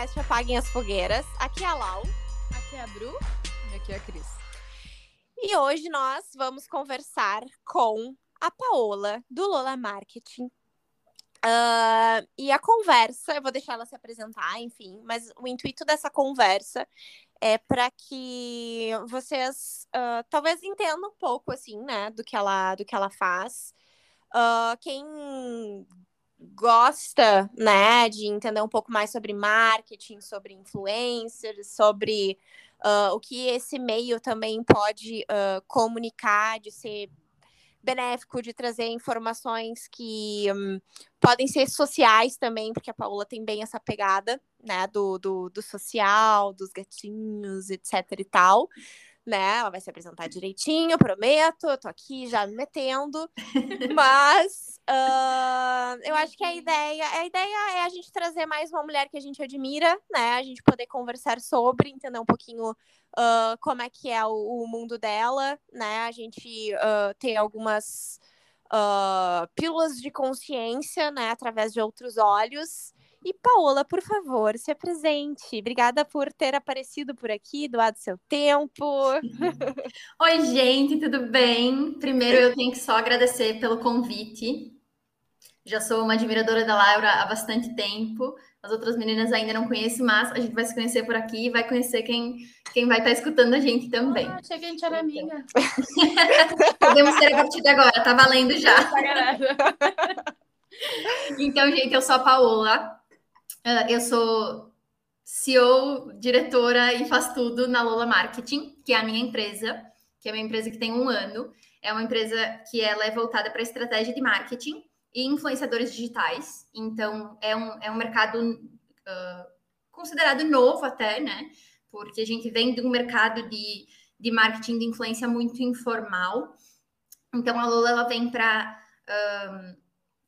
podcast Apaguem as Fogueiras. Aqui é a Lau. Aqui é a Bru. E aqui é a Cris. E hoje nós vamos conversar com a Paola, do Lola Marketing. Uh, e a conversa, eu vou deixar ela se apresentar, enfim, mas o intuito dessa conversa é para que vocês uh, talvez entendam um pouco, assim, né, do que ela, do que ela faz. Uh, quem gosta, né, de entender um pouco mais sobre marketing, sobre influencers, sobre uh, o que esse meio também pode uh, comunicar, de ser benéfico, de trazer informações que um, podem ser sociais também, porque a Paula tem bem essa pegada, né, do, do, do social, dos gatinhos, etc e tal né? Ela vai se apresentar direitinho, prometo. Eu tô aqui já me metendo. Mas uh, eu acho que a ideia, a ideia é a gente trazer mais uma mulher que a gente admira, né? A gente poder conversar sobre, entender um pouquinho uh, como é que é o, o, mundo dela, né? A gente uh, ter algumas pílulas de consciência, né? Através de outros olhos. E Paola, por favor, se apresente. Obrigada por ter aparecido por aqui, doado seu tempo. Oi, gente, tudo bem? Primeiro eu tenho que só agradecer pelo convite. Já sou uma admiradora da Laura há bastante tempo. As outras meninas ainda não conheço, mas a gente vai se conhecer por aqui e vai conhecer quem, quem vai estar escutando a gente também. Ah, achei que a gente era amiga. Podemos ser a partir de agora, tá valendo já. então, gente, eu sou a Paola. Uh, eu sou CEO, diretora e faz tudo na Lola Marketing, que é a minha empresa, que é uma empresa que tem um ano. É uma empresa que ela é voltada para estratégia de marketing e influenciadores digitais. Então, é um, é um mercado uh, considerado novo até, né? Porque a gente vem de um mercado de, de marketing de influência muito informal. Então, a Lola ela vem para uh,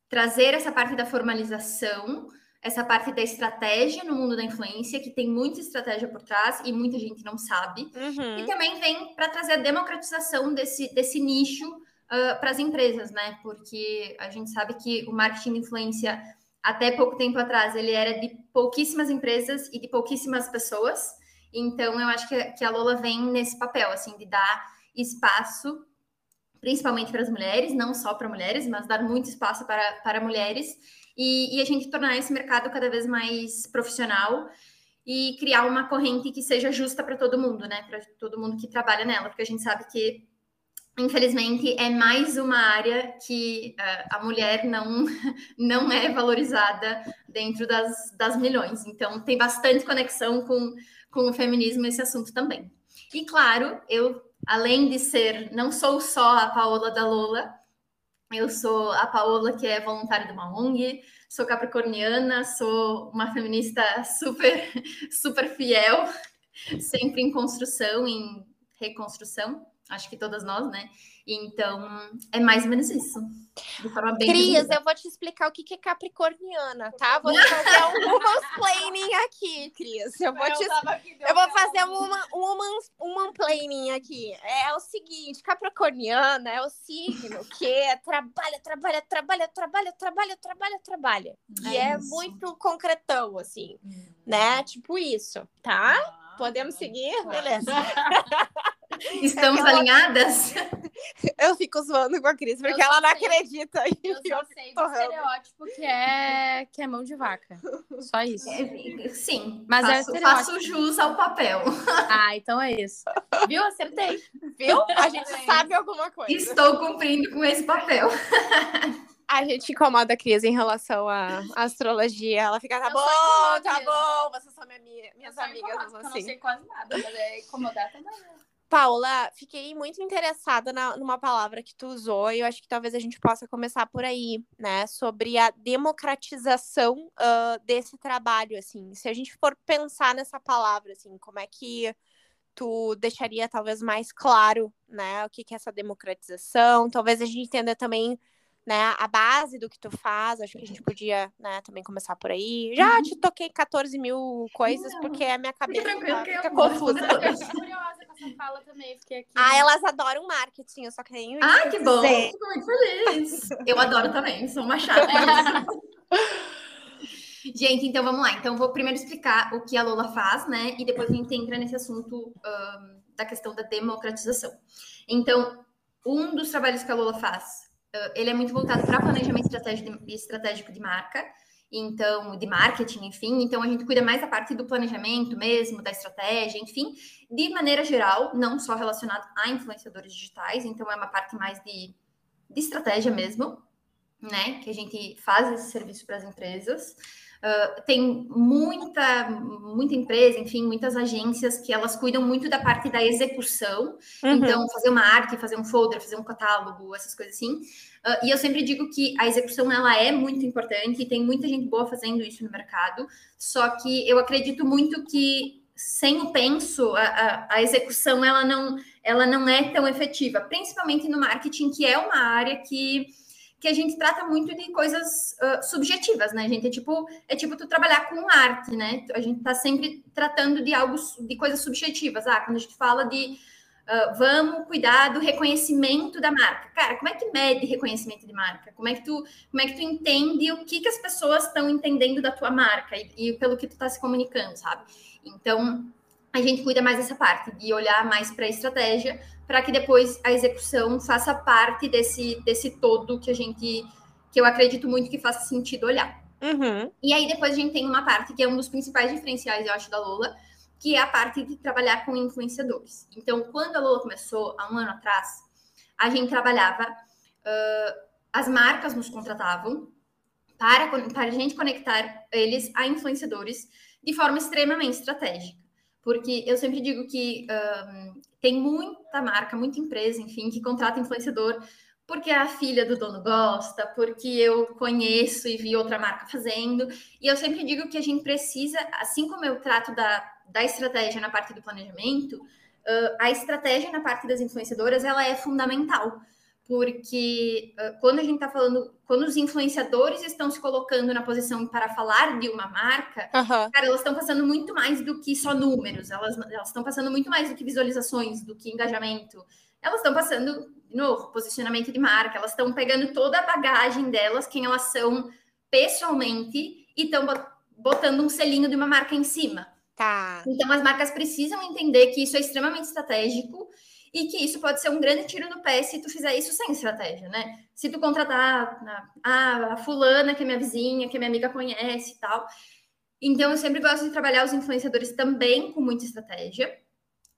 trazer essa parte da formalização, essa parte da estratégia no mundo da influência, que tem muita estratégia por trás e muita gente não sabe. Uhum. E também vem para trazer a democratização desse, desse nicho uh, para as empresas, né? Porque a gente sabe que o marketing de influência, até pouco tempo atrás, ele era de pouquíssimas empresas e de pouquíssimas pessoas. Então, eu acho que, que a Lola vem nesse papel, assim, de dar espaço principalmente para as mulheres, não só para mulheres, mas dar muito espaço para, para mulheres e, e a gente tornar esse mercado cada vez mais profissional e criar uma corrente que seja justa para todo mundo, né? Para todo mundo que trabalha nela, porque a gente sabe que, infelizmente, é mais uma área que uh, a mulher não, não é valorizada dentro das, das milhões. Então, tem bastante conexão com, com o feminismo esse assunto também. E, claro, eu, além de ser, não sou só a Paola da Lola, eu sou a Paola, que é voluntária de uma ONG, sou capricorniana, sou uma feminista super, super fiel, sempre em construção, em reconstrução, acho que todas nós, né? Então, é mais ou menos isso. Cris, eu vou te explicar o que é capricorniana, tá? Vou fazer um mansplaining aqui, Cris. Eu vou, te... eu vou fazer um mansplaining aqui. É o seguinte, capricorniana é o signo que é trabalha, trabalha, trabalha, trabalha, trabalha, trabalha, trabalha. E é, é muito concretão, assim, hum. né? Tipo isso, tá? Ah, Podemos seguir? Beleza. Estamos ela... alinhadas? Eu fico zoando com a Cris, porque ela não sei. acredita. Eu só sei do estereótipo que é, que é mão de vaca. Só isso. É, sim. Mas é faço, é faço jus ao papel. Ah, então é isso. Viu? Acertei. Viu? A gente é sabe alguma coisa. Estou cumprindo com esse papel. A gente incomoda a Cris em relação à astrologia. Ela fica, tá eu bom, tá bom, vocês são minha, minhas amigas. Assim. Eu não sei quase nada, mas é incomodar também. Paula, fiquei muito interessada na, numa palavra que tu usou e eu acho que talvez a gente possa começar por aí, né? Sobre a democratização uh, desse trabalho, assim. Se a gente for pensar nessa palavra, assim, como é que tu deixaria talvez mais claro, né? O que, que é essa democratização? Talvez a gente entenda também né, a base do que tu faz, acho que a gente podia, né, também começar por aí. Já uhum. te toquei 14 mil coisas, porque a minha cabeça fica, fica confusa. Eu fiquei curiosa com essa fala também, fiquei aqui. Ah, elas adoram marketing, eu só tenho isso. Ah, que bom! Fico muito feliz. Eu adoro também, sou uma chata. Gente, então vamos lá. Então, vou primeiro explicar o que a Lola faz, né? E depois a gente entra nesse assunto um, da questão da democratização. Então, um dos trabalhos que a Lola faz, ele é muito voltado para planejamento estratégico de, estratégico de marca, então, de marketing, enfim. Então, a gente cuida mais da parte do planejamento mesmo, da estratégia, enfim, de maneira geral, não só relacionado a influenciadores digitais. Então, é uma parte mais de, de estratégia mesmo, né? Que a gente faz esse serviço para as empresas. Uh, tem muita, muita empresa, enfim, muitas agências que elas cuidam muito da parte da execução. Uhum. Então, fazer uma arte, fazer um folder, fazer um catálogo, essas coisas assim. Uh, e eu sempre digo que a execução ela é muito importante e tem muita gente boa fazendo isso no mercado. Só que eu acredito muito que sem o penso, a, a, a execução ela não, ela não é tão efetiva, principalmente no marketing, que é uma área que que a gente trata muito de coisas uh, subjetivas, né, gente? É tipo, é tipo tu trabalhar com arte, né? A gente tá sempre tratando de algo, de coisas subjetivas. Ah, quando a gente fala de uh, vamos cuidar do reconhecimento da marca. Cara, como é que mede reconhecimento de marca? Como é que tu, como é que tu entende o que, que as pessoas estão entendendo da tua marca e, e pelo que tu tá se comunicando, sabe? Então, a gente cuida mais dessa parte, de olhar mais para a estratégia, para que depois a execução faça parte desse, desse todo que a gente, que eu acredito muito que faça sentido olhar. Uhum. E aí depois a gente tem uma parte que é um dos principais diferenciais, eu acho, da Lola, que é a parte de trabalhar com influenciadores. Então, quando a Lola começou, há um ano atrás, a gente trabalhava, uh, as marcas nos contratavam para, para a gente conectar eles a influenciadores de forma extremamente estratégica. Porque eu sempre digo que um, tem muita marca, muita empresa, enfim, que contrata influenciador porque a filha do dono gosta, porque eu conheço e vi outra marca fazendo. E eu sempre digo que a gente precisa, assim como eu trato da, da estratégia na parte do planejamento, uh, a estratégia na parte das influenciadoras ela é fundamental porque uh, quando a gente está falando, quando os influenciadores estão se colocando na posição para falar de uma marca, uhum. cara, elas estão passando muito mais do que só números, elas estão passando muito mais do que visualizações, do que engajamento. Elas estão passando, de novo, posicionamento de marca, elas estão pegando toda a bagagem delas, quem elas são pessoalmente, e estão botando um selinho de uma marca em cima. Tá. Então as marcas precisam entender que isso é extremamente estratégico e que isso pode ser um grande tiro no pé se tu fizer isso sem estratégia, né? Se tu contratar a, a fulana, que é minha vizinha, que minha amiga conhece e tal. Então, eu sempre gosto de trabalhar os influenciadores também com muita estratégia.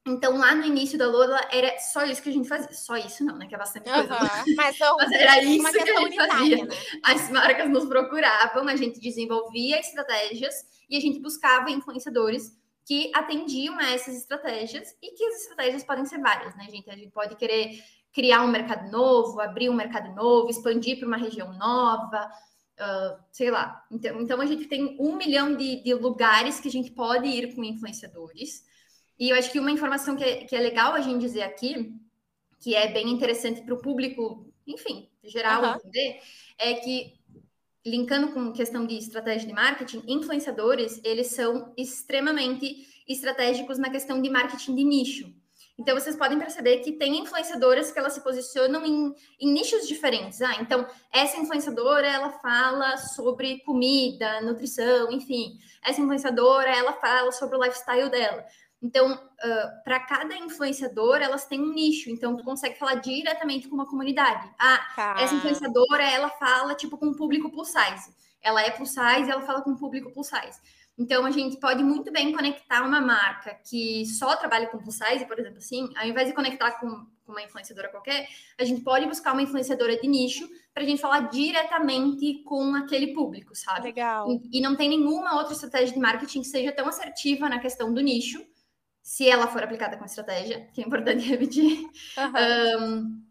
Então, lá no início da Lola, era só isso que a gente fazia. Só isso não, né? Que é bastante coisa. Uhum, mas, mas, era isso que a gente fazia. Né? As marcas nos procuravam, a gente desenvolvia estratégias e a gente buscava influenciadores que atendiam a essas estratégias e que as estratégias podem ser várias, né, gente? A gente pode querer criar um mercado novo, abrir um mercado novo, expandir para uma região nova, uh, sei lá. Então, então, a gente tem um milhão de, de, lugares que a gente pode ir com influenciadores. E eu acho que uma informação que é, que é legal a gente dizer aqui, que é bem interessante para o público, enfim, geral uhum. entender, é que linkando com questão de estratégia de marketing, influenciadores, eles são extremamente estratégicos na questão de marketing de nicho. Então, vocês podem perceber que tem influenciadoras que elas se posicionam em, em, nichos diferentes. Ah, então, essa influenciadora, ela fala sobre comida, nutrição, enfim. Essa influenciadora, ela fala sobre o lifestyle dela. Então, uh, para cada influenciador, elas têm um nicho. Então, tu consegue falar diretamente com uma comunidade. Ah, tá. essa influenciadora, ela fala, tipo, com o público plus size. Ela é plus size, ela fala com o público plus size. Então, a gente pode muito bem conectar uma marca que só trabalha com plus size, por exemplo, assim, ao invés de conectar com, com uma influenciadora qualquer, a gente pode buscar uma influenciadora de nicho para a gente falar diretamente com aquele público, sabe? Legal. E, e não tem nenhuma outra estratégia de marketing que seja tão assertiva na questão do nicho, se ela for aplicada com estratégia, que é importante repetir. Uhum. Um,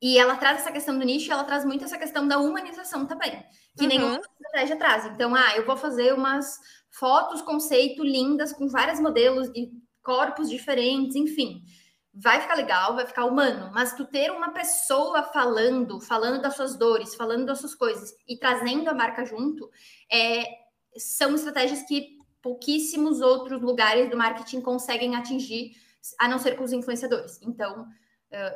e ela traz essa questão do nicho, ela traz muito essa questão da humanização também, que uhum. nenhuma estratégia traz. Então, ah, eu vou fazer umas fotos conceito lindas com vários modelos de corpos diferentes, enfim. Vai ficar legal, vai ficar humano, mas tu ter uma pessoa falando, falando das suas dores, falando das suas coisas e trazendo a marca junto, é, são estratégias que pouquíssimos outros lugares do marketing conseguem atingir, a não ser com os influenciadores. Então,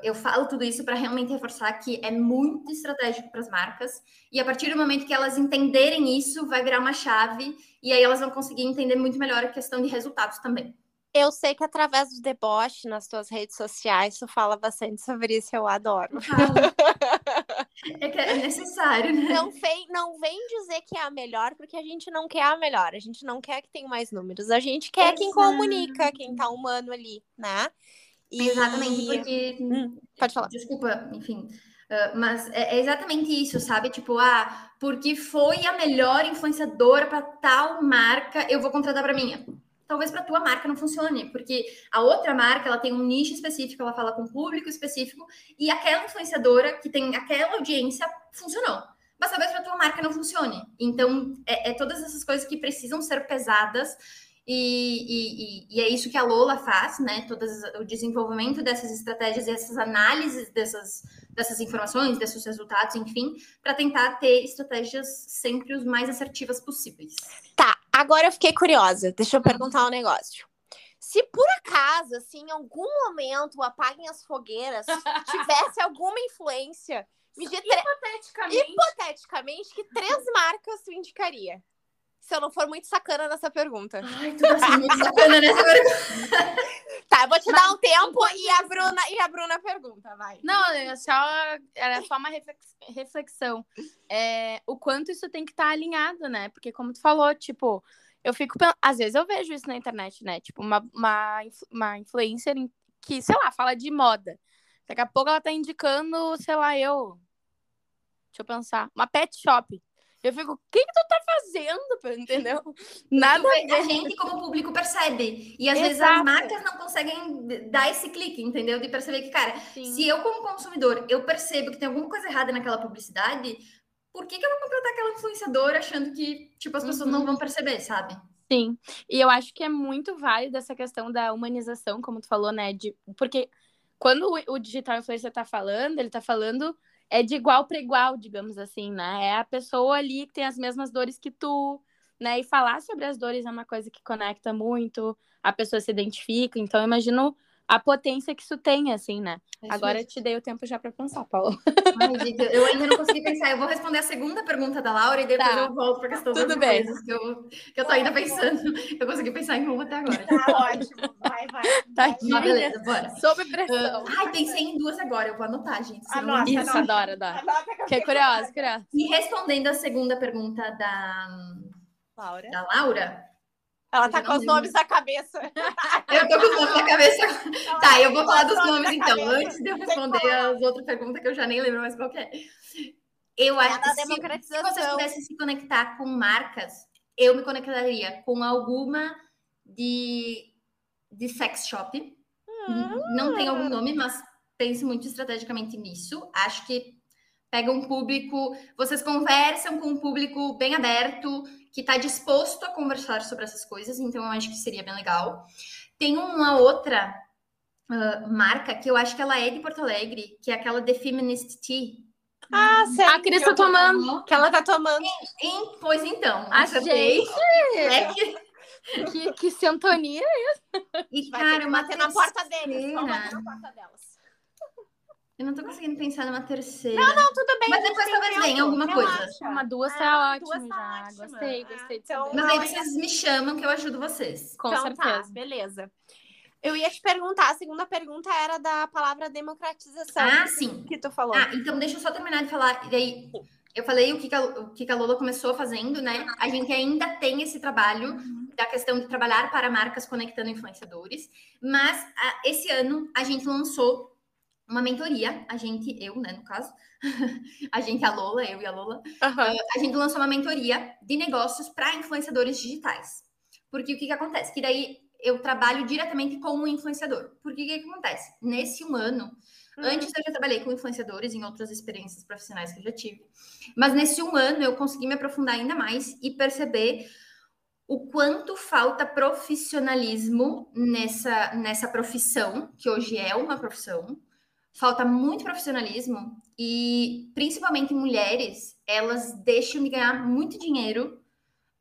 eu falo tudo isso para realmente reforçar que é muito estratégico para as marcas, e a partir do momento que elas entenderem isso, vai virar uma chave, e aí elas vão conseguir entender muito melhor a questão de resultados também. Eu sei que através do deboche nas tuas redes sociais, tu fala bastante sobre isso, eu adoro. É que é necessário, né? Não vem, não vem dizer que é a melhor, porque a gente não quer a melhor, a gente não quer que tenha mais números, a gente quer Exato. quem comunica, quem tá humano ali, né? E... Exatamente, porque. Hum, pode falar. Desculpa, enfim. Uh, mas é, é, exatamente isso, sabe? Tipo, ah, porque foi a melhor influenciadora para tal marca, eu vou contratar para minha. Talvez para tua marca não funcione, porque a outra marca ela tem um nicho específico, ela fala com um público específico e aquela influenciadora que tem aquela audiência funcionou. Mas talvez para tua marca não funcione. Então, é, é todas essas coisas que precisam ser pesadas e, e, e, é isso que a Lola faz, né? Todo o desenvolvimento dessas estratégias essas análises dessas, dessas informações, desses resultados, enfim, para tentar ter estratégias sempre os mais assertivas possíveis. Tá, agora eu fiquei curiosa. Deixa eu perguntar um negócio. Se por acaso, assim, em algum momento apaguem as fogueiras, tivesse alguma influência, me hipoteticamente. hipoteticamente, que três marcas tu indicaria? Se eu não for muito sacana nessa pergunta. Ai, tu tá muito sacana nessa pergunta. tá, eu vou te Mas, dar um tempo e a, Bruna, e a Bruna pergunta, vai. Não, é só, era só uma reflexão. É, o quanto isso tem que estar tá alinhado, né? Porque como tu falou, tipo, eu fico... Às vezes eu vejo isso na internet, né? Tipo, uma, uma, uma influencer que, sei lá, fala de moda. Daqui a pouco ela tá indicando, sei lá, eu... Deixa eu pensar. Uma pet shop. Eu fico, o que, que tu tá fazendo? Entendeu? Nada a gente, como público, percebe. E às Exato. vezes as marcas não conseguem dar esse clique, entendeu? De perceber que, cara, Sim. se eu, como consumidor, eu percebo que tem alguma coisa errada naquela publicidade, por que, que eu vou contratar aquela influenciadora achando que, tipo, as pessoas uhum. não vão perceber, sabe? Sim. E eu acho que é muito válido essa questão da humanização, como tu falou, né? De... Porque quando o digital influencer tá falando, ele tá falando é de igual para igual, digamos assim, né? É a pessoa ali que tem as mesmas dores que tu, né? E falar sobre as dores é uma coisa que conecta muito, a pessoa se identifica. Então, eu imagino a potência que isso tem, assim, né? É Agora eu te dei o tempo já para pensar, Paulo. Ai, gente, eu ainda não consegui pensar. Eu vou responder a segunda pergunta da Laura e depois tá. eu volto para questão Tudo das bem. coisas que eu, que eu tô ainda pensando. Eu consegui pensar em uma até agora. Tá ótimo. Vai, vai. Tá Mas beleza, bora. Sob pressão. Uh, ai, pensei em duas agora. Eu vou anotar, gente. Anota, Isso, adoro, adoro. Anota que é curiosa, curiosa. E respondendo a segunda pergunta da Laura, da Laura ela tá com os nomes na cabeça. Eu tô com os nomes na cabeça. Ela tá, eu vou falar dos nomes então, cabeça. antes de eu responder as outras perguntas que eu já nem lembro mais qual é. Eu acho que se, se vocês pudessem se conectar com marcas, eu me conectaria com alguma de, de sex shop. Hum. Não tem algum nome, mas pense muito estrategicamente nisso. Acho que pega um público, vocês conversam com um público bem aberto, que está disposto a conversar sobre essas coisas, então eu acho que seria bem legal. Tem uma outra uh, marca que eu acho que ela é de Porto Alegre, que é aquela The Feminist Tea. Ah, sério? A Cris tá tomando. Que ela tá tomando. Em, em, pois então, acertei. É que... que, que sintonia é isso? E, cara, uma na porta deles. Vamos na porta delas. Eu não tô conseguindo pensar numa terceira. Não, não, tudo bem. Mas depois talvez venha alguma Relaxa. coisa. Uma duas tá ótimo duas tá já. Ótima. Gostei, gostei de então, Mas aí vocês me chamam que eu ajudo vocês. Com então, tá, certeza. Tá, beleza. Eu ia te perguntar, a segunda pergunta era da palavra democratização. Ah, sim. Que tu falou. Ah, então deixa eu só terminar de falar. E aí, eu falei o que, a, o que a Lola começou fazendo, né? A gente ainda tem esse trabalho uhum. da questão de trabalhar para marcas conectando influenciadores, mas a, esse ano a gente lançou uma mentoria, a gente, eu, né, no caso, a gente, a Lola, eu e a Lola, uhum. uh, a gente lançou uma mentoria de negócios para influenciadores digitais. Porque o que, que acontece? Que daí eu trabalho diretamente com o influenciador. Porque o que, que acontece? Nesse um ano, uhum. antes eu já trabalhei com influenciadores em outras experiências profissionais que eu já tive, mas nesse um ano eu consegui me aprofundar ainda mais e perceber o quanto falta profissionalismo nessa, nessa profissão, que hoje é uma profissão, falta muito profissionalismo e principalmente mulheres, elas deixam de ganhar muito dinheiro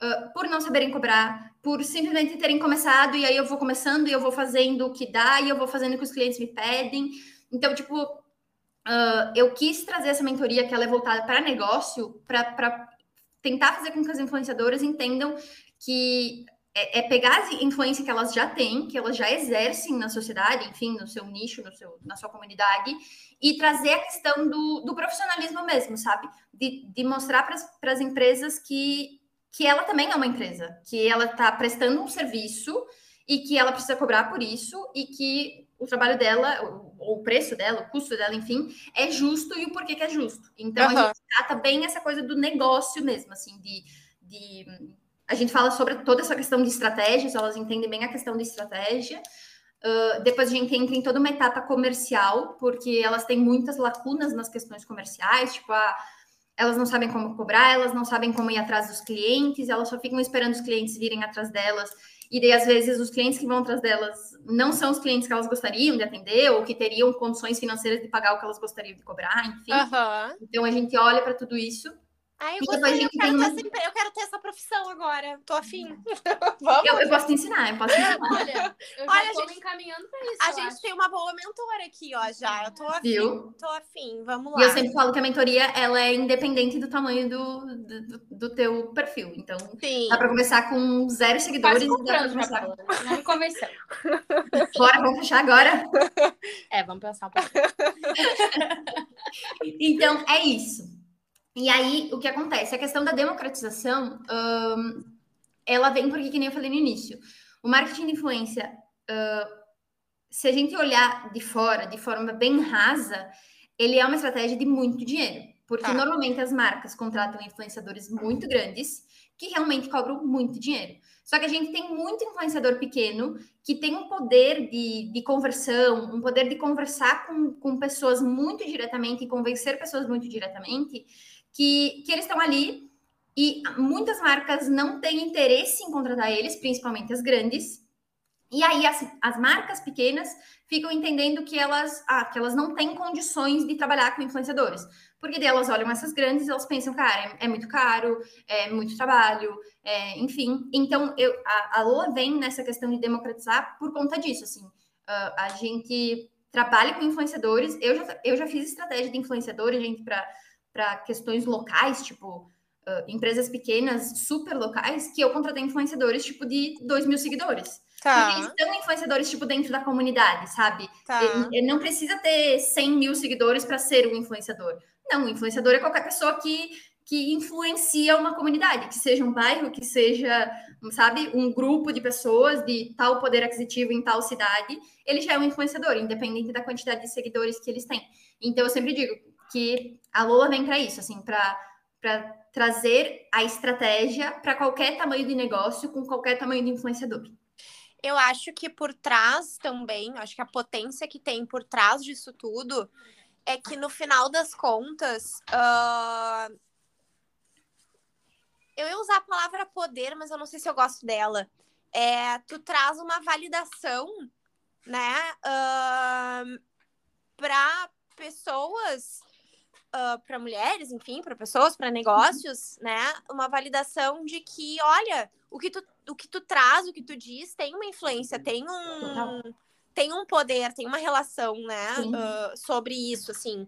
uh, por não saberem cobrar, por simplesmente terem começado e aí eu vou começando e eu vou fazendo o que dá e eu vou fazendo o que os clientes me pedem. Então, tipo, uh, eu quis trazer essa mentoria que ela é voltada para negócio, para tentar fazer com que as influenciadoras entendam que é, é, pegar a influência que elas já têm, que elas já exercem na sociedade, enfim, no seu nicho, no seu, na sua comunidade, e trazer a questão do, do profissionalismo mesmo, sabe? De, de mostrar para as empresas que, que ela também é uma empresa, que ela está prestando um serviço e que ela precisa cobrar por isso e que o trabalho dela, ou o preço dela, o custo dela, enfim, é justo e o porquê que é justo. Então, uhum. a gente trata bem essa coisa do negócio mesmo, assim, de, de a gente fala sobre toda essa questão de estratégias, elas entendem bem a questão de estratégia. Uh, depois a gente entra em toda uma etapa comercial, porque elas têm muitas lacunas nas questões comerciais, tipo, a, elas não sabem como cobrar, elas não sabem como ir atrás dos clientes, elas só ficam esperando os clientes virem atrás delas. E daí, às vezes, os clientes que vão atrás delas não são os clientes que elas gostariam de atender ou que teriam condições financeiras de pagar o que elas gostariam de cobrar, enfim. Uhum. Então, a gente olha para tudo isso Ai, eu, gostei, eu, quero uma... essa, eu, quero ter essa profissão agora. Tô afim. Vamos? Eu, eu, posso te ensinar, eu posso te ensinar. Olha, eu já Olha, tô gente, encaminhando pra isso. A gente acho. tem uma boa mentora aqui, ó, já. Eu tô afim. Viu? Tô afim, vamos lá. E eu sempre falo que a mentoria, ela é independente do tamanho do, do, do teu perfil. Então, Sim. dá pra começar com zero seguidores. Quase comprando, já Não me convenceu. Bora, vamos fechar agora? É, vamos pensar um pouco. então, é isso. E aí, o que acontece? A questão da democratização, um, ela vem porque, que nem eu falei no início, o marketing de influência, uh, se a gente olhar de fora, de forma bem rasa, ele é uma estratégia de muito dinheiro. Porque tá. normalmente as marcas contratam influenciadores muito grandes que realmente cobram muito dinheiro. Só que a gente tem muito influenciador pequeno que tem um poder de, de conversão, um poder de conversar com, com pessoas muito diretamente e convencer pessoas muito diretamente, que, que eles estão ali e muitas marcas não têm interesse em contratar eles, principalmente as grandes. E aí as, as marcas pequenas ficam entendendo que elas, ah, que elas não têm condições de trabalhar com influenciadores. Porque elas olham essas grandes e elas pensam, cara, é, é muito caro, é muito trabalho, é, enfim. Então, eu, a, a Lua vem nessa questão de democratizar por conta disso, assim. Uh, a gente trabalha com influenciadores, eu já, eu já fiz estratégia de influenciadores, gente, para para questões locais, tipo uh, empresas pequenas, super locais, que eu contratei influenciadores tipo de 2 mil seguidores. Tá. Porque eles são influenciadores, tipo, dentro da comunidade, sabe? Tá. Ele, ele não precisa ter 100 mil seguidores para ser um influenciador. Não, um influenciador é qualquer pessoa que, que influencia uma comunidade, que seja um bairro, que seja, sabe, um grupo de pessoas de tal poder aquisitivo em tal cidade. Ele já é um influenciador, independente da quantidade de seguidores que eles têm. Então, eu sempre digo, que a Lola vem para isso, assim, para trazer a estratégia para qualquer tamanho de negócio, com qualquer tamanho de influenciador. Eu acho que por trás também, acho que a potência que tem por trás disso tudo é que no final das contas. Uh... Eu ia usar a palavra poder, mas eu não sei se eu gosto dela. É, tu traz uma validação, né, uh, para pessoas uh, ah, para mulheres, enfim, para pessoas, para negócios, uhum. né? Uma validação de que, olha, o que tu, o que tu traz, o que tu diz, tem uma influência, tem um, tem um poder, tem uma relação, né? Uh, sobre isso, assim.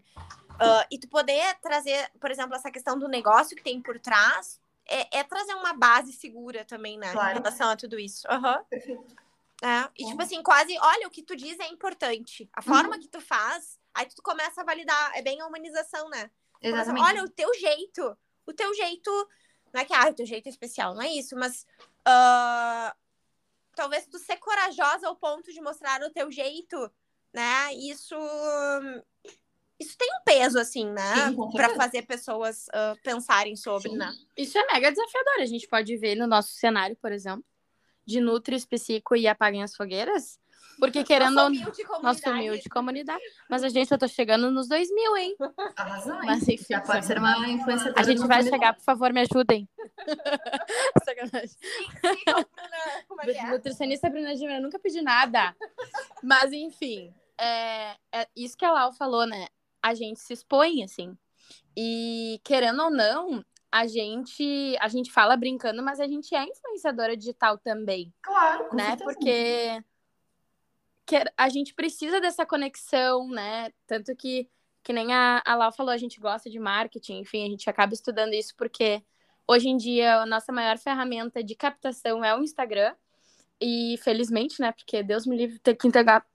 Uh, e tu poder trazer, por exemplo, essa questão do negócio que tem por trás, é, é trazer uma base segura também, né? Claro. Em relação a tudo isso. Uhum. Perfeito. É, e tipo assim, quase, olha, o que tu diz é importante. A forma uhum. que tu faz Aí tu começa a validar, é bem a humanização, né? Exatamente. Olha, o teu jeito, o teu jeito, não é que, ah, o teu jeito é especial, não é isso, mas uh, talvez tu ser corajosa ao ponto de mostrar o teu jeito, né? Isso, isso tem um peso, assim, né? Para fazer pessoas uh, pensarem sobre, Sim. né? Isso é mega desafiador. A gente pode ver no nosso cenário, por exemplo, de Nutri, Psico e Apaguem as Fogueiras porque querendo ou não. Nossa humilde comunidade. Mas a gente já tá chegando nos 2 mil, hein? Arrasou, hein? Mas, enfim, já pode ser uma influência. A gente vai chegar, por favor, me ajudem. Sacanagem. É? Nutricionista Bruna Gimena, nunca pedi nada. Mas, enfim, é, é isso que a Lau falou, né? A gente se expõe, assim. E, querendo ou não, a gente a gente fala brincando, mas a gente é influenciadora digital também. Claro, né? Porque que a gente precisa dessa conexão, né? Tanto que, que nem a, a Lau falou, a gente gosta de marketing, enfim, a gente acaba estudando isso porque hoje em dia a nossa maior ferramenta de captação é o Instagram. E felizmente, né? Porque Deus me livre ter que entregar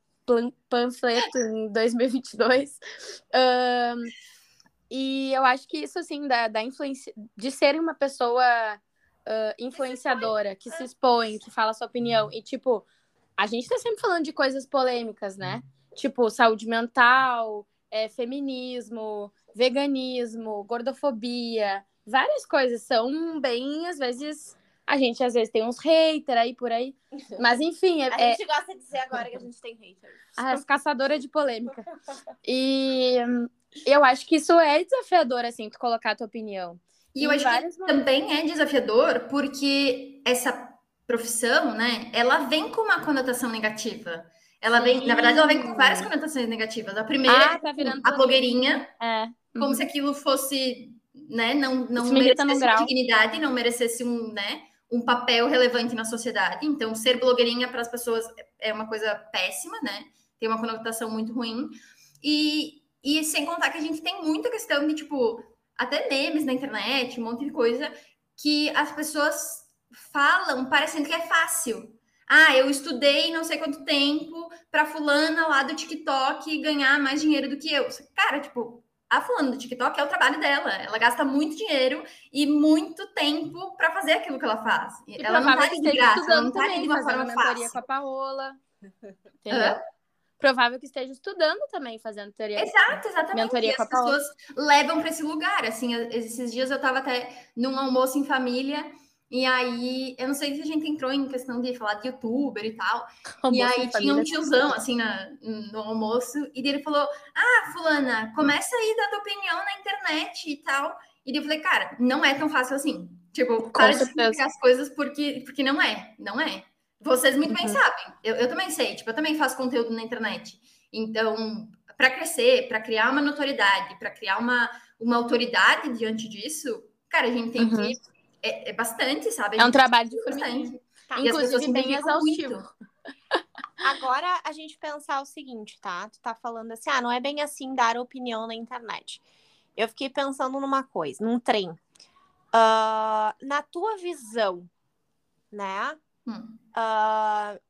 panfleto em 2022. Um, e eu acho que isso, assim, da, da influência, de ser uma pessoa uh, influenciadora, que se expõe, que fala sua opinião. E, tipo, a gente tá sempre falando de coisas polêmicas, né? Tipo, saúde mental, é, feminismo, veganismo, gordofobia, várias coisas são bem, às vezes, a gente às vezes tem uns haters aí por aí. Mas enfim. É, a gente é... gosta de dizer agora que a gente tem haters. As caçadoras de polêmica. E eu acho que isso é desafiador, assim, tu colocar a tua opinião. E eu acho que momentos. também é desafiador porque essa profissão, né, ela vem com uma conotação negativa. Ela vem, Sim. na verdade, ela vem com várias conotações negativas. A primeira ah, tá a blogueirinha, é. como uhum. se aquilo fosse, né, não, não merecesse dignidade, não merecesse um, né, um papel relevante na sociedade. Então, ser blogueirinha para as pessoas é uma coisa péssima, né? Tem uma conotação muito ruim. E, e sem contar que a gente tem muita questão de, tipo, até memes na internet, um monte de coisa, que as pessoas falam parecendo que é fácil. Ah, eu estudei não sei quanto tempo para fulana lá do TikTok ganhar mais dinheiro do que eu. Cara, tipo, a fulana do TikTok é o trabalho dela. Ela gasta muito dinheiro e muito tempo para fazer aquilo que ela faz. E ela não tá de graça, ela não tá de uma forma fácil. com a Paola. Entendeu? Provável que esteja estudando também, fazendo teoria. Exato, exatamente. Mentoria e as pessoas levam para esse lugar. Assim, esses dias eu estava até num almoço em família e aí, eu não sei se a gente entrou em questão de falar de youtuber e tal. Almoço e aí tinha um tiozão, assim, na, no almoço, e ele falou: Ah, fulana, começa aí a dar tua opinião na internet e tal. E eu falei, cara, não é tão fácil assim. Tipo, para de explicar as coisas porque, porque não é, não é. Vocês muito uhum. bem sabem. Eu, eu também sei, tipo, eu também faço conteúdo na internet. Então, para crescer, para criar uma notoriedade, para criar uma, uma autoridade diante disso, cara, a gente tem uhum. que é, é bastante, sabe? É um trabalho de formiguinha. Tá. Inclusive bem exaustivo. Muito. Agora a gente pensar o seguinte, tá? Tu tá falando assim, ah, não é bem assim dar opinião na internet. Eu fiquei pensando numa coisa, num trem. Uh, na tua visão, né? Hum. Uh,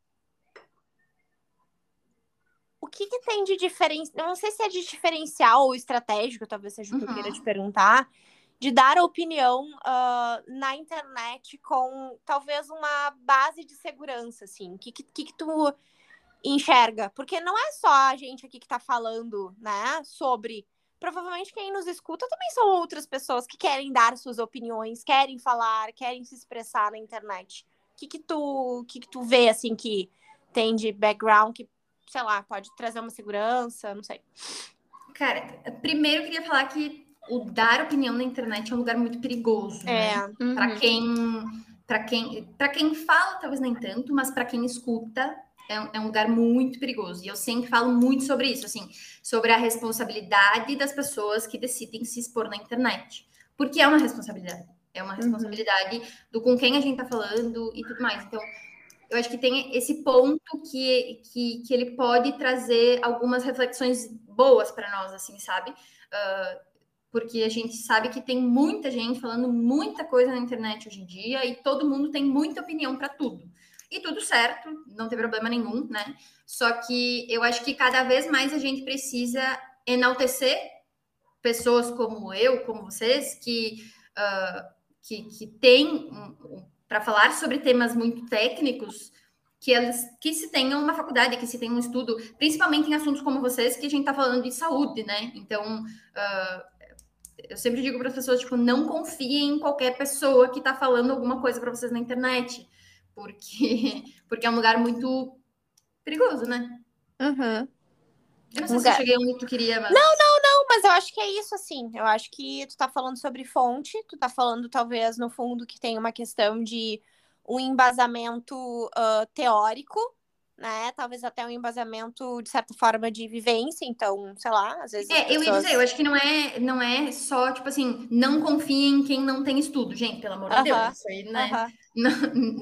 o que, que tem de diferencial? Não sei se é de diferencial ou estratégico, talvez seja o que uhum. eu queira te perguntar de dar opinião uh, na internet com talvez uma base de segurança, assim. O que, que, que tu enxerga? Porque não é só a gente aqui que está falando, né, sobre. Provavelmente quem nos escuta também são outras pessoas que querem dar suas opiniões, querem falar, querem se expressar na internet. O que, que tu, que, que tu vê, assim, que tem de background que, sei lá, pode trazer uma segurança, não sei. Cara, primeiro eu queria falar que o dar opinião na internet é um lugar muito perigoso, é. né? Uhum. Para quem para quem para quem fala talvez nem tanto, mas para quem escuta é um, é um, lugar muito perigoso. E eu sempre falo muito sobre isso, assim, sobre a responsabilidade das pessoas que decidem se expor na internet, porque é uma responsabilidade. É uma uhum. responsabilidade uhum. do com quem a gente tá falando e tudo mais. Então, eu acho que tem esse ponto que, que, que ele pode trazer algumas reflexões boas para nós, assim, sabe? Uh, porque a gente sabe que tem muita gente falando muita coisa na internet hoje em dia e todo mundo tem muita opinião para tudo. E tudo certo, não tem problema nenhum, né? Só que eu acho que cada vez mais a gente precisa enaltecer pessoas como eu, como vocês, que, uh, que, que têm um, para falar sobre temas muito técnicos, que eles que se tenham uma faculdade, que se tenham um estudo, principalmente em assuntos como vocês, que a gente está falando de saúde, né? Então, uh, eu sempre digo para as pessoas, tipo, não confiem em qualquer pessoa que está falando alguma coisa para vocês na internet, porque, porque é um lugar muito perigoso, né? Uhum. Eu não sei lugar... se eu cheguei onde tu queria, mas... Não, não, não, mas eu acho que é isso, assim. Eu acho que tu tá falando sobre fonte, tu tá falando, talvez, no fundo, que tem uma questão de um embasamento uh, teórico, né? Talvez até um embasamento, de certa forma, de vivência. Então, sei lá, às vezes. É, pessoas... eu ia dizer, eu acho que não é, não é só, tipo assim, não confie em quem não tem estudo, gente, pelo amor de uh -huh. Deus. Isso aí, né? Uh -huh.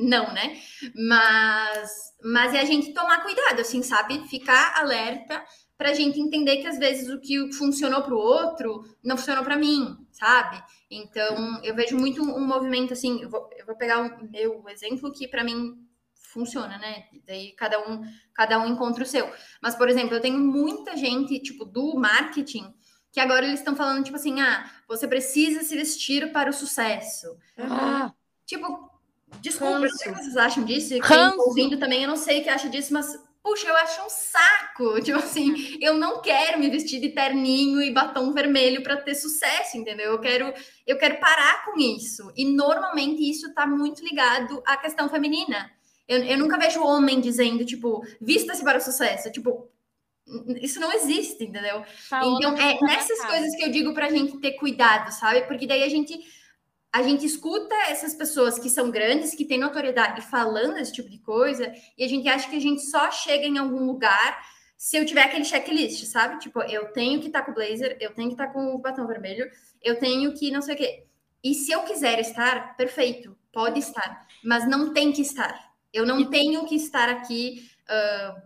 Não, né? Mas, mas é a gente tomar cuidado, assim, sabe? Ficar alerta para a gente entender que às vezes o que funcionou para o outro não funcionou para mim, sabe? Então eu vejo muito um movimento assim. Eu vou, eu vou pegar o meu exemplo que para mim funciona, né? Daí cada um cada um encontra o seu. Mas por exemplo, eu tenho muita gente tipo do marketing que agora eles estão falando tipo assim, ah, você precisa se vestir para o sucesso. Ah. Tipo, desculpa, não sei o que vocês acham disso. Quem ouvindo também, eu não sei o que acha disso, mas puxa, eu acho um saco. Tipo assim, eu não quero me vestir de terninho e batom vermelho para ter sucesso, entendeu? Eu quero, eu quero parar com isso. E normalmente isso está muito ligado à questão feminina. Eu, eu nunca vejo homem dizendo, tipo, vista-se para o sucesso. Tipo, isso não existe, entendeu? então, é nessas coisas que eu digo para a gente ter cuidado, sabe? Porque daí a gente a gente escuta essas pessoas que são grandes, que têm notoriedade falando esse tipo de coisa, e a gente acha que a gente só chega em algum lugar se eu tiver aquele checklist, sabe? Tipo, eu tenho que estar tá com o blazer, eu tenho que estar tá com o batom vermelho, eu tenho que não sei o quê. E se eu quiser estar, perfeito, pode estar, mas não tem que estar. Eu não tenho que estar aqui uh,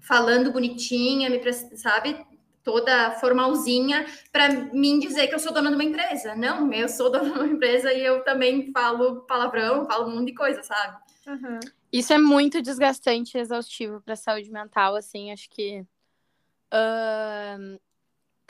falando bonitinha, me sabe? toda formalzinha para mim dizer que eu sou dona de uma empresa. Não, eu sou dona de uma empresa e eu também falo palavrão, falo um monte de coisa, sabe? Uhum. Isso é muito desgastante e exaustivo para a saúde mental, assim, acho que uh,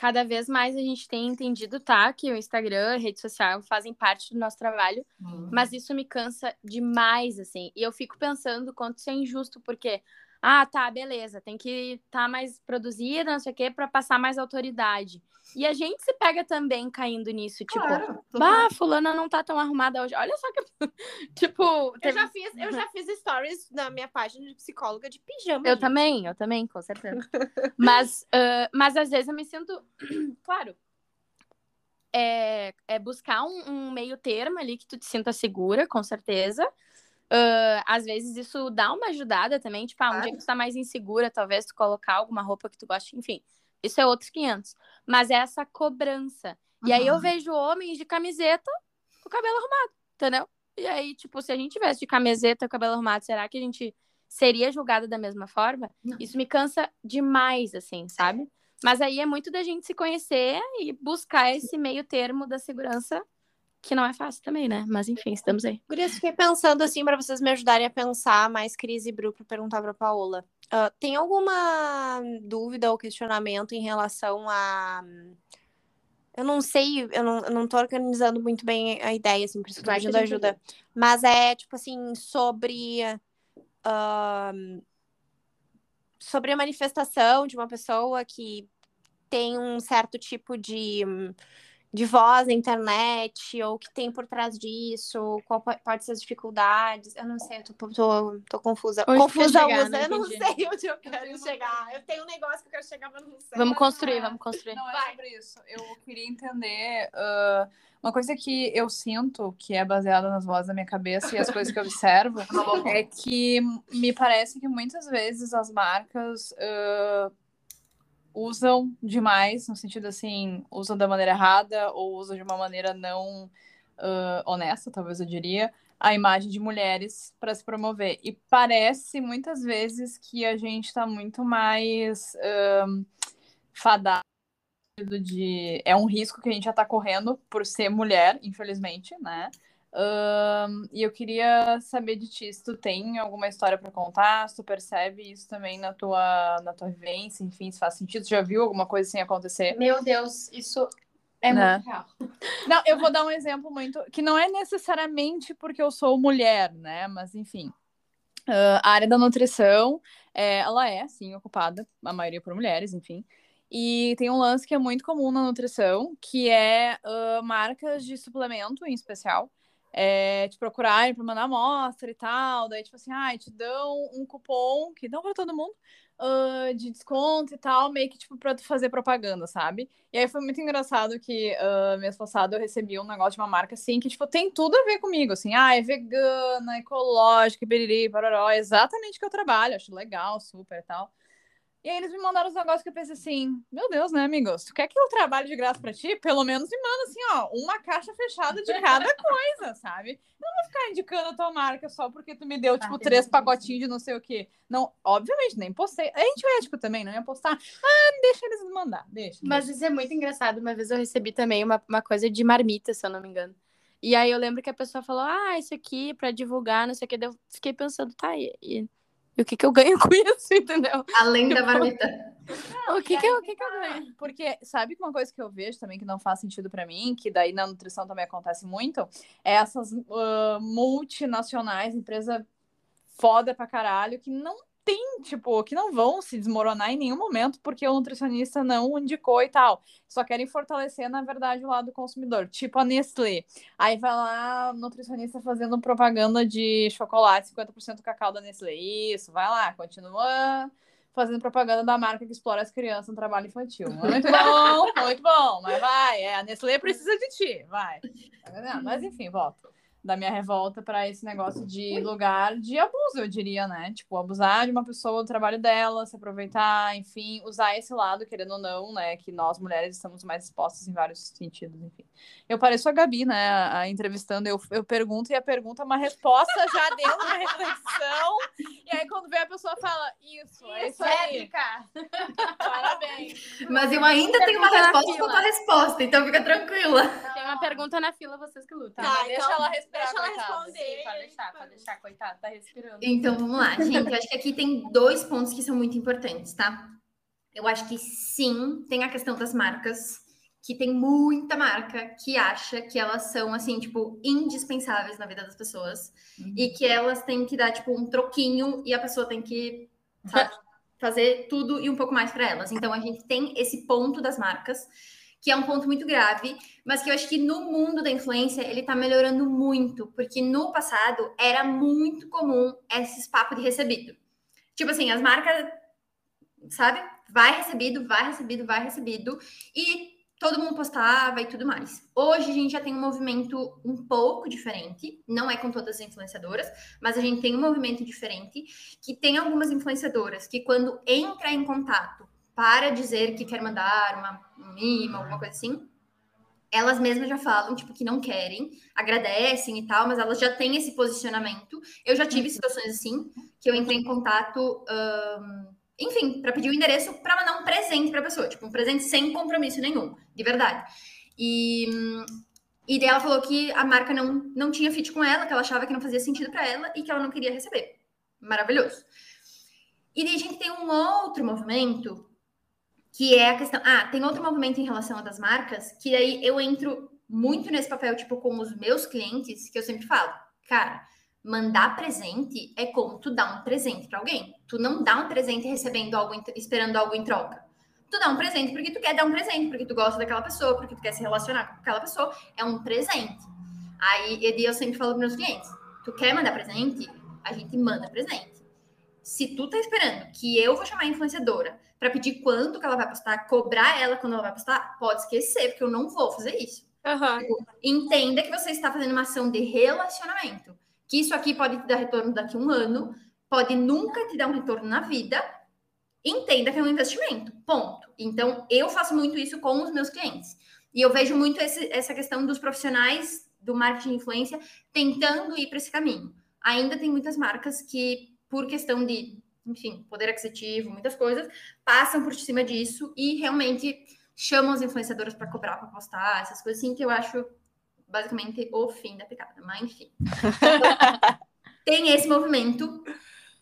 cada vez mais a gente tem entendido, tá, que o Instagram, a rede social fazem parte do nosso trabalho, uhum. mas isso me cansa demais, assim, e eu fico pensando quanto isso é injusto, porque ah, tá, beleza, tem que estar tá mais produzida, não sei o quê, para passar mais autoridade. E a gente se pega também caindo nisso, tipo, claro, bah, fulana não tá tão arrumada hoje. Olha só que tipo, teve... eu já fiz, eu já fiz stories na minha página de psicóloga de pijama. Eu gente. também, eu também, com certeza. mas, uh, mas às vezes eu me sinto, claro, é, é buscar um, um meio termo ali que tu te sinta segura, com certeza. Uh, às vezes isso dá uma ajudada também, tipo, ah, um dia que tu tá mais insegura, talvez tu colocar alguma roupa que tu goste, enfim. Isso é outros 500. Mas é essa cobrança. Uhum. E aí eu vejo homens de camiseta com o cabelo arrumado, entendeu? E aí, tipo, se a gente tivesse de camiseta o cabelo arrumado, será que a gente seria julgada da mesma forma? Não. Isso me cansa demais, assim, sabe? Mas aí é muito da gente se conhecer e buscar esse meio termo da segurança que não é fácil também, né? Mas enfim, estamos aí. Gurias, fiquei pensando assim para vocês me ajudarem a pensar mais Cris e Bru para perguntar para Paola. Uh, tem alguma dúvida ou questionamento em relação a eu não sei, eu não, eu não tô organizando muito bem a ideia, assim, por isso que pedindo ajuda. Mas é, tipo assim, sobre. Uh, sobre a manifestação de uma pessoa que tem um certo tipo de de voz na internet, ou o que tem por trás disso, qual pode ser as dificuldades. Eu não sei, eu tô, tô, tô confusa. Onde confusa chegar, usa, eu não sei onde eu quero chegar. Eu tenho um negócio que eu quero chegar, mas não sei. Vamos construir, vamos construir. Não, é sobre isso. Eu queria entender uh, uma coisa que eu sinto, que é baseada nas vozes da minha cabeça e as coisas que eu observo, é que me parece que muitas vezes as marcas. Uh, usam demais, no sentido assim, usam da maneira errada ou usam de uma maneira não uh, honesta, talvez eu diria, a imagem de mulheres para se promover. E parece muitas vezes que a gente está muito mais uh, fadado de. É um risco que a gente já está correndo por ser mulher, infelizmente, né? Um, e eu queria saber de ti, se tu tem alguma história para contar, se tu percebe isso também na tua, na tua vivência, enfim, se faz sentido, já viu alguma coisa assim acontecer? Meu Deus, isso é né? muito real. Não, eu vou dar um exemplo muito, que não é necessariamente porque eu sou mulher, né, mas enfim. Uh, a área da nutrição, é, ela é, sim, ocupada, a maioria por mulheres, enfim. E tem um lance que é muito comum na nutrição, que é uh, marcas de suplemento, em especial, é, te procurarem para mandar amostra e tal. Daí, tipo assim, ah, te dão um cupom que dão para todo mundo uh, de desconto e tal, meio que tipo para tu fazer propaganda, sabe? E aí foi muito engraçado que uh, mês passado eu recebi um negócio de uma marca assim que, tipo, tem tudo a ver comigo, assim, ah, é vegana, ecológica, biriri, pararó, é exatamente o que eu trabalho, acho legal, super e tal. E aí eles me mandaram os negócios que eu pensei assim, meu Deus, né, amigos? Tu quer que eu trabalhe de graça pra ti? Pelo menos me manda assim, ó, uma caixa fechada de cada coisa, sabe? Eu não vou ficar indicando a tua marca só porque tu me deu, tipo, três pacotinhos de não sei o quê. Não, obviamente, nem postei. A gente é ético também, não ia postar. Ah, deixa eles me mandar, deixa. Mas isso é muito engraçado. Uma vez eu recebi também uma, uma coisa de marmita, se eu não me engano. E aí eu lembro que a pessoa falou, ah, isso aqui pra divulgar, não sei o que. Eu fiquei pensando, tá, e, e e o que, que eu ganho com isso, entendeu? Além tipo, da marmita. o que, que, eu, o que, que eu ganho? Porque sabe que uma coisa que eu vejo também que não faz sentido para mim, que daí na nutrição também acontece muito, é essas uh, multinacionais, empresa foda pra caralho, que não tem, tipo, que não vão se desmoronar em nenhum momento porque o nutricionista não indicou e tal. Só querem fortalecer, na verdade, o lado do consumidor. Tipo a Nestlé. Aí vai lá, nutricionista fazendo propaganda de chocolate, 50% cacau da Nestlé. Isso, vai lá, continua fazendo propaganda da marca que explora as crianças no trabalho infantil. Muito bom, muito bom, mas vai, é, a Nestlé precisa de ti, vai. Tá mas enfim, volta da minha revolta para esse negócio de lugar de abuso, eu diria, né? Tipo, abusar de uma pessoa do trabalho dela, se aproveitar, enfim, usar esse lado, querendo ou não, né? Que nós mulheres estamos mais expostas em vários sentidos, enfim. Eu pareço a Gabi, né? A, a entrevistando, eu, eu pergunto e a pergunta, uma resposta já deu uma reflexão. e aí, quando vem a pessoa fala, isso, é isso aí. Parabéns. Mas eu ainda tenho uma resposta para a resposta, então fica tranquila. Tem uma pergunta na fila, vocês que lutam. Tá, deixa então... ela responder Deixa ela responder. Sim, pode deixar, pode deixar, coitada, tá respirando. Então, vamos lá, gente. Eu acho que aqui tem dois pontos que são muito importantes, tá? Eu acho que sim, tem a questão das marcas, que tem muita marca que acha que elas são, assim, tipo, indispensáveis na vida das pessoas. Uhum. E que elas têm que dar, tipo, um troquinho e a pessoa tem que, sabe, fazer tudo e um pouco mais para elas. Então, a gente tem esse ponto das marcas que é um ponto muito grave, mas que eu acho que no mundo da influência ele tá melhorando muito, porque no passado era muito comum esses papos de recebido. Tipo assim, as marcas, sabe? Vai recebido, vai recebido, vai recebido, e todo mundo postava e tudo mais. Hoje a gente já tem um movimento um pouco diferente, não é com todas as influenciadoras, mas a gente tem um movimento diferente que tem algumas influenciadoras que quando entra em contato para dizer que quer mandar uma, um mimo, alguma coisa assim, elas mesmas já falam, tipo, que não querem, agradecem e tal, mas elas já têm esse posicionamento. Eu já tive uhum. situações assim, que eu entrei em contato, um, enfim, para pedir o endereço para mandar um presente para a pessoa, tipo, um presente sem compromisso nenhum, de verdade. E, e daí ela falou que a marca não, não tinha fit com ela, que ela achava que não fazia sentido para ela e que ela não queria receber. Maravilhoso. E daí a gente tem um outro movimento que é a questão. Ah, tem outro movimento em relação a das marcas, que aí eu entro muito nesse papel, tipo, com os meus clientes, que eu sempre falo, cara, mandar presente é como tu dar um presente para alguém. Tu não dá um presente recebendo algo, esperando algo em troca. Tu dá um presente porque tu quer dar um presente, porque tu gosta daquela pessoa, porque tu quer se relacionar com aquela pessoa. É um presente. Aí, eu sempre falo para meus clientes: tu quer mandar presente? A gente manda presente. Se tu tá esperando que eu vou chamar a influenciadora para pedir quanto que ela vai postar, cobrar ela quando ela vai postar, pode esquecer, porque eu não vou fazer isso. Uhum. Entenda que você está fazendo uma ação de relacionamento. Que isso aqui pode te dar retorno daqui a um ano, pode nunca te dar um retorno na vida. Entenda que é um investimento. Ponto. Então, eu faço muito isso com os meus clientes. E eu vejo muito esse, essa questão dos profissionais do marketing de influência tentando ir para esse caminho. Ainda tem muitas marcas que, por questão de enfim, poder aquisitivo, muitas coisas, passam por cima disso e realmente chamam as influenciadoras para cobrar, para postar, essas coisas assim que eu acho basicamente o fim da picada, mas enfim. tem esse movimento.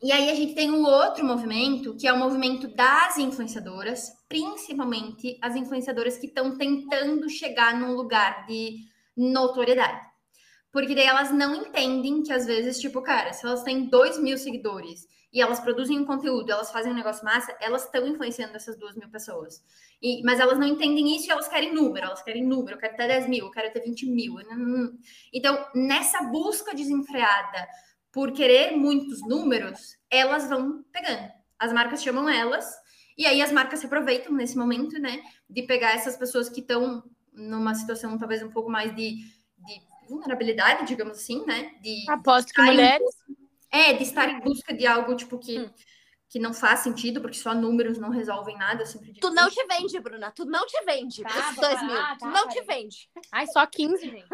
E aí a gente tem um outro movimento, que é o movimento das influenciadoras, principalmente as influenciadoras que estão tentando chegar num lugar de notoriedade. Porque daí elas não entendem que às vezes, tipo, cara, se elas têm 2 mil seguidores e elas produzem um conteúdo, elas fazem um negócio massa, elas estão influenciando essas duas mil pessoas. E, mas elas não entendem isso e elas querem número, elas querem número, eu quero ter 10 mil, eu quero ter 20 mil. Então, nessa busca desenfreada por querer muitos números, elas vão pegando. As marcas chamam elas, e aí as marcas se aproveitam nesse momento, né? De pegar essas pessoas que estão numa situação talvez um pouco mais de, de vulnerabilidade, digamos assim, né? De Aposto que mulheres. É, de estar em busca de algo, tipo, que, hum. que não faz sentido, porque só números não resolvem nada. Eu sempre digo Tu não te vende, Bruna. Tu não te vende. Tá, esses vou dois parar, mil. tá, tu não te vende. Ai, só 15, gente.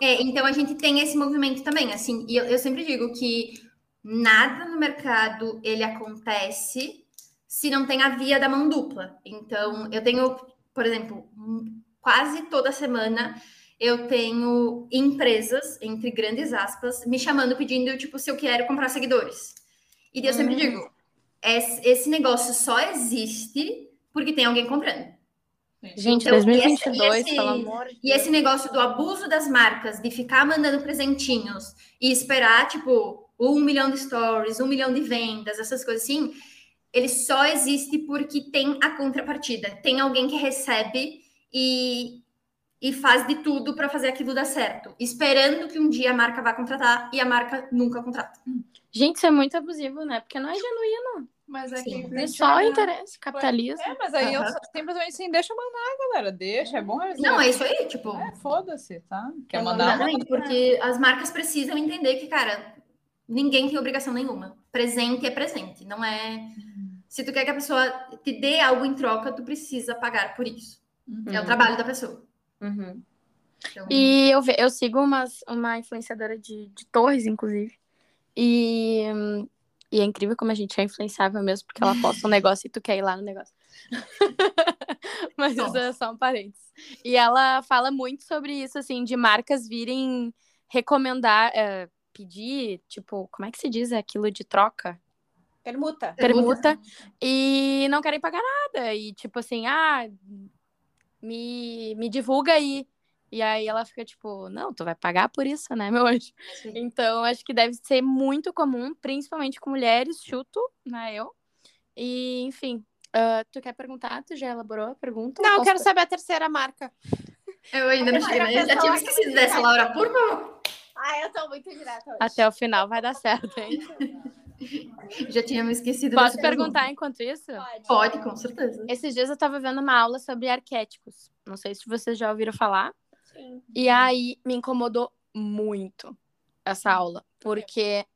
É, então a gente tem esse movimento também, assim, e eu, eu sempre digo que nada no mercado ele acontece se não tem a via da mão dupla. Então, eu tenho, por exemplo, um- quase toda semana eu tenho empresas, entre grandes aspas, me chamando pedindo, tipo, se eu quero comprar seguidores. E eu sempre Hum. digo, esse, negócio só existe porque tem alguém comprando. Gente, Então, e 2022, esse- pelo amor de E esse negócio do abuso das marcas, de ficar mandando presentinhos e esperar, tipo, um milhão de stories, um milhão de vendas, essas coisas assim, ele só existe porque tem a contrapartida. Tem alguém que recebe e, e faz de tudo para fazer aquilo dar certo, esperando que um dia a marca vá contratar e a marca nunca contrata. Gente, isso é muito abusivo, né? Porque não é genuíno. Mas é Sim. que É só interesse, capitalismo. É, mas aí eu Aham. simplesmente assim, deixa eu mandar, galera. Deixa, é bom. eles- Não, é isso aí, tipo. É, foda-se, tá? Quer É mandar? Exatamente, porque as marcas precisam entender que, cara, ninguém tem obrigação nenhuma. Presente é presente, não é. Se tu quer que a pessoa te dê algo em troca, tu precisa pagar por isso. É o Uhum. trabalho da pessoa. Uhum. Então, E eu, eu sigo umas, uma influenciadora de, de torres, inclusive. E, e é incrível como a gente é influenciável mesmo, porque ela posta um negócio e tu quer ir lá no negócio. Mas isso é só um parênteses. E ela fala muito sobre isso, assim, de marcas virem recomendar, eh, pedir, tipo, como é que se diz aquilo de troca? Permuta. permuta e não querem pagar nada. E tipo assim, ah, me, me divulga aí. E aí ela fica tipo, não, tu vai pagar por isso, né, meu anjo? Sim. Então, acho que deve ser muito comum, principalmente com mulheres, chuto, né, eu. E, enfim, ah, tu quer perguntar? Tu já elaborou a pergunta? Não, eu quero saber a terceira marca. Eu ainda não cheguei? Eu já tinha esquecido dessa, Laura, por favor. Ah, eu tô muito direta hoje. Até o final vai dar certo, hein? Já tinha me esquecido Posso perguntar enquanto isso? Pode. Pode, com certeza. Esses dias eu tava vendo uma aula sobre arquétipos. Não sei se vocês já ouviram falar. Sim. E aí me incomodou muito essa aula, porque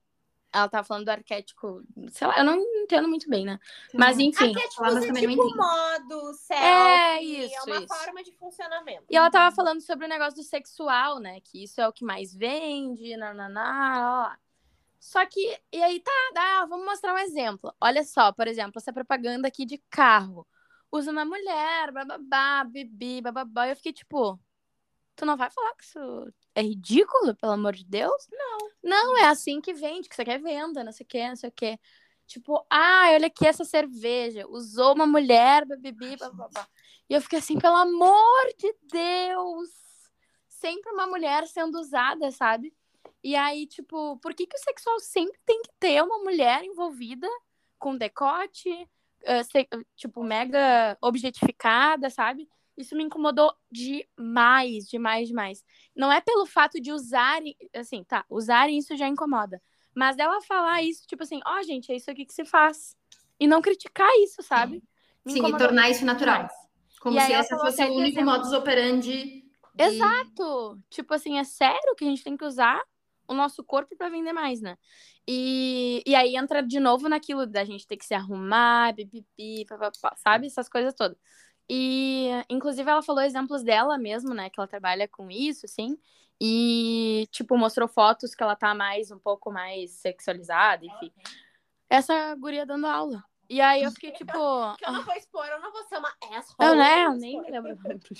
ela tava falando do arquétipo, sei lá, eu não entendo muito bem, né? Mas enfim. Arquétipos é tipo modo, selfie, É, isso, é uma isso. forma de funcionamento. E ela tava falando sobre o negócio do sexual, né? Que isso é o que mais vende, nananá, lá, lá. Só que, e aí tá, dá, vamos mostrar um exemplo. Olha só, por exemplo, essa propaganda aqui de carro. Usa uma mulher, bababá, bibi, bababá. Eu fiquei tipo, tu não vai falar que isso é ridículo, pelo amor de Deus? Não. Não, é assim que vende, que aqui é venda, não sei o que, não sei o que. Tipo, ah, olha aqui essa cerveja. Usou uma mulher, bibi, bababá. E eu fiquei assim, pelo amor de Deus! Sempre uma mulher sendo usada, sabe? E aí, tipo, por que, que o sexual sempre tem que ter uma mulher envolvida com decote, eh, se- tipo, mega objetificada, sabe? Isso me incomodou demais, demais, demais. Não é pelo fato de usarem, assim, tá, usarem isso já incomoda. Mas dela falar isso, tipo assim, ó, gente, é isso aqui que se faz. E não criticar isso, sabe? Me Sim, e tornar isso natural. demais. Como E se falou fosse o único exemplo. modus operandi. de- Exato! Tipo assim, é sério que a gente tem que usar o nosso corpo pra vender mais, né? E, e aí entra de novo naquilo da gente ter que se arrumar, pipipi, papapá, sabe? Essas coisas todas. E, inclusive, ela falou exemplos dela mesmo, né? Que ela trabalha com isso, assim. E, tipo, mostrou fotos que ela tá mais, um pouco mais sexualizada, enfim. Essa guria dando aula. E aí eu fiquei, tipo... Que eu não vou expor, eu não vou ser uma asshole. Eu, né? Eu nem me lembro.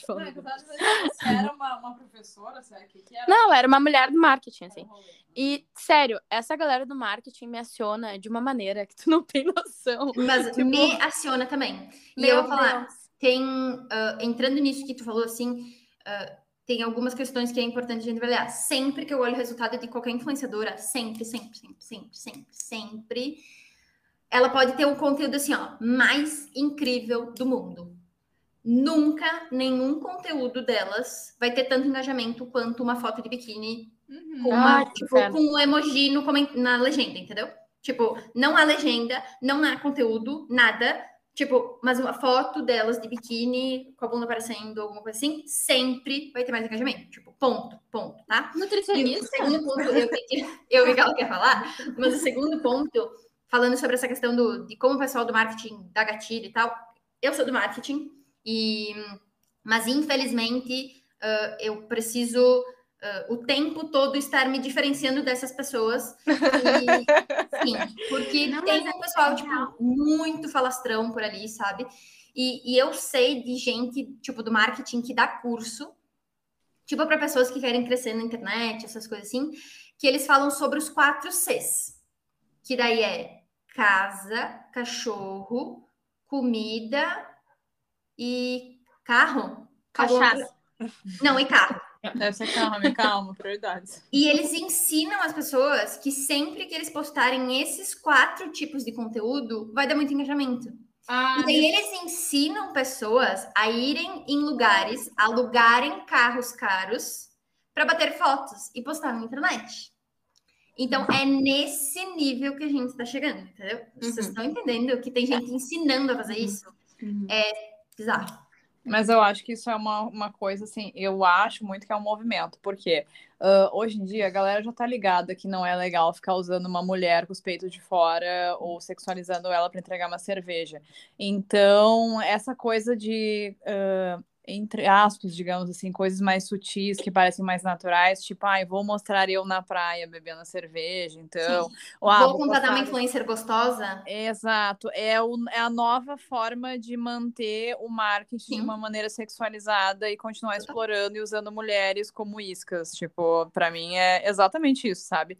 Não, é que eu tava dizendo, se era uma, uma professora, será que, que era? Não, era uma mulher do marketing, assim. E, sério, essa galera do marketing me aciona de uma maneira que tu não tem noção. Mas Tipo, me aciona também. E Meu eu vou falar, Deus. tem, ah, entrando nisso que tu falou, assim, ah, tem algumas questões que é importante a gente avaliar. Sempre que eu olho o resultado de qualquer influenciadora, sempre, sempre, sempre, sempre, sempre, sempre, ela pode ter o conteúdo, assim, ó, mais incrível do mundo. Nunca nenhum conteúdo delas vai ter tanto engajamento quanto uma foto de biquíni Uhum. com, uma, tipo, com um emoji no, na legenda, entendeu? Tipo, não há legenda, não há conteúdo, nada. Tipo, mas uma foto delas de biquíni, com a bunda aparecendo, alguma coisa assim, sempre vai ter mais engajamento. Tipo, ponto, ponto, tá? E o Nutricionista? segundo ponto, eu vi, que, eu vi que ela quer falar, mas o segundo ponto falando sobre essa questão do, de como o pessoal do marketing dá gatilho e tal. Eu sou do marketing, e, mas infelizmente uh, eu preciso uh, o tempo todo estar me diferenciando dessas pessoas. E, sim, porque Não, tem um é pessoal tipo, muito falastrão por ali, sabe? E, e eu sei de gente, tipo, do marketing que dá curso, tipo, para pessoas que querem crescer na internet, essas coisas assim, que eles falam sobre os quatro Cs. Que daí é casa, cachorro, comida e carro. Cachaça. Não, e carro. Deve ser calma, calma, prioridades. E eles ensinam as pessoas que sempre que eles postarem esses quatro tipos de conteúdo, vai dar muito engajamento. Ah, e daí eles ensinam pessoas a irem em lugares, alugarem carros caros para bater fotos e postar na internet. Então é nesse nível que a gente está chegando, entendeu? Vocês uhum. estão entendendo que tem gente ensinando a fazer uhum. isso? Uhum. É bizarro. Mas eu acho que isso é uma, uma coisa, assim, eu acho muito que é um movimento, porque uh, hoje em dia a galera já tá ligada que não é legal ficar usando uma mulher com os peitos de fora ou sexualizando ela para entregar uma cerveja. Então, essa coisa de. Uh, entre aspas, digamos assim, coisas mais sutis que parecem mais naturais, tipo, ai, ah, vou mostrar eu na praia bebendo cerveja, então. Ou, ah, vou, vou contratar uma influencer gostosa. Exato. É, o, é a nova forma de manter o marketing Sim. de uma maneira sexualizada e continuar explorando e usando mulheres como iscas. Tipo, para mim é exatamente isso, sabe?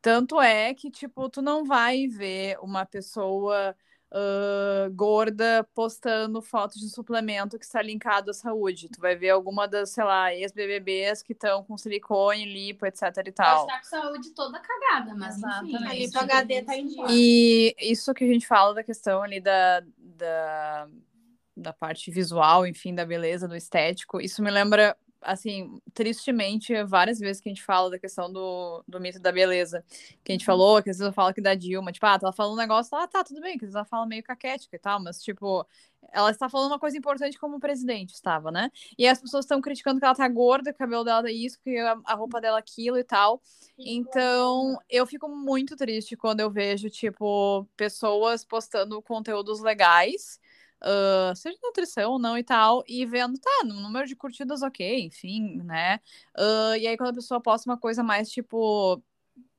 Tanto é que, tipo, tu não vai ver uma pessoa uh, gorda postando fotos de suplemento que está linkado à saúde. Tu vai ver alguma das, sei lá, ex-BBBs que estão com silicone, lipo, etc e tal. Pode estar com saúde toda cagada, mas Exatamente. enfim. A lipo HD tá em dia. E isso que a gente fala da questão ali da, da, da parte visual, enfim, da beleza, do estético, isso me lembra assim, tristemente, várias vezes que a gente fala da questão do, do mito da beleza. Que a gente uhum. falou, que às vezes eu falo que da Dilma, tipo, ah, ela falando um negócio, ah, tá, tudo bem, que às vezes ela fala meio caquética e tal, mas, tipo, ela está falando uma coisa importante como presidente estava, né? E as pessoas estão criticando que ela tá gorda, que o cabelo dela é isso, que a, a roupa dela é aquilo e tal. Então, eu fico muito triste quando eu vejo, tipo, pessoas postando conteúdos legais uh, seja nutrição ou não e tal, e vendo, tá, no número de curtidas, ok, enfim, né? Uh, e aí quando a pessoa posta uma coisa mais, tipo,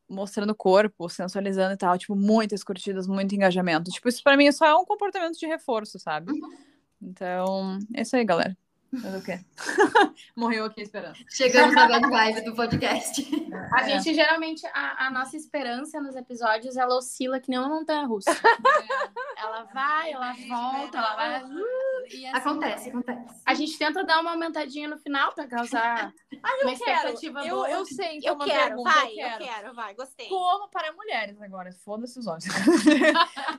mostrando o corpo, sensualizando e tal, tipo, muitas curtidas, muito engajamento. Tipo, isso pra mim só é um comportamento de reforço, sabe? Uhum. Então, é isso aí, galera. Mas o quê? Morreu aqui esperando. Chegamos na bad vibe do podcast. A é. gente geralmente, a, a, nossa esperança nos episódios, ela oscila que nem uma montanha russa. É. Ela vai, ela volta, ela vai. Assim, acontece, acontece. A gente tenta dar uma aumentadinha no final para causar ah, uma expectativa eu, boa. Eu sei que eu uma quero, pergunta. Vai, eu quero. eu quero, vai, gostei. Como para mulheres agora, foda-se os homens.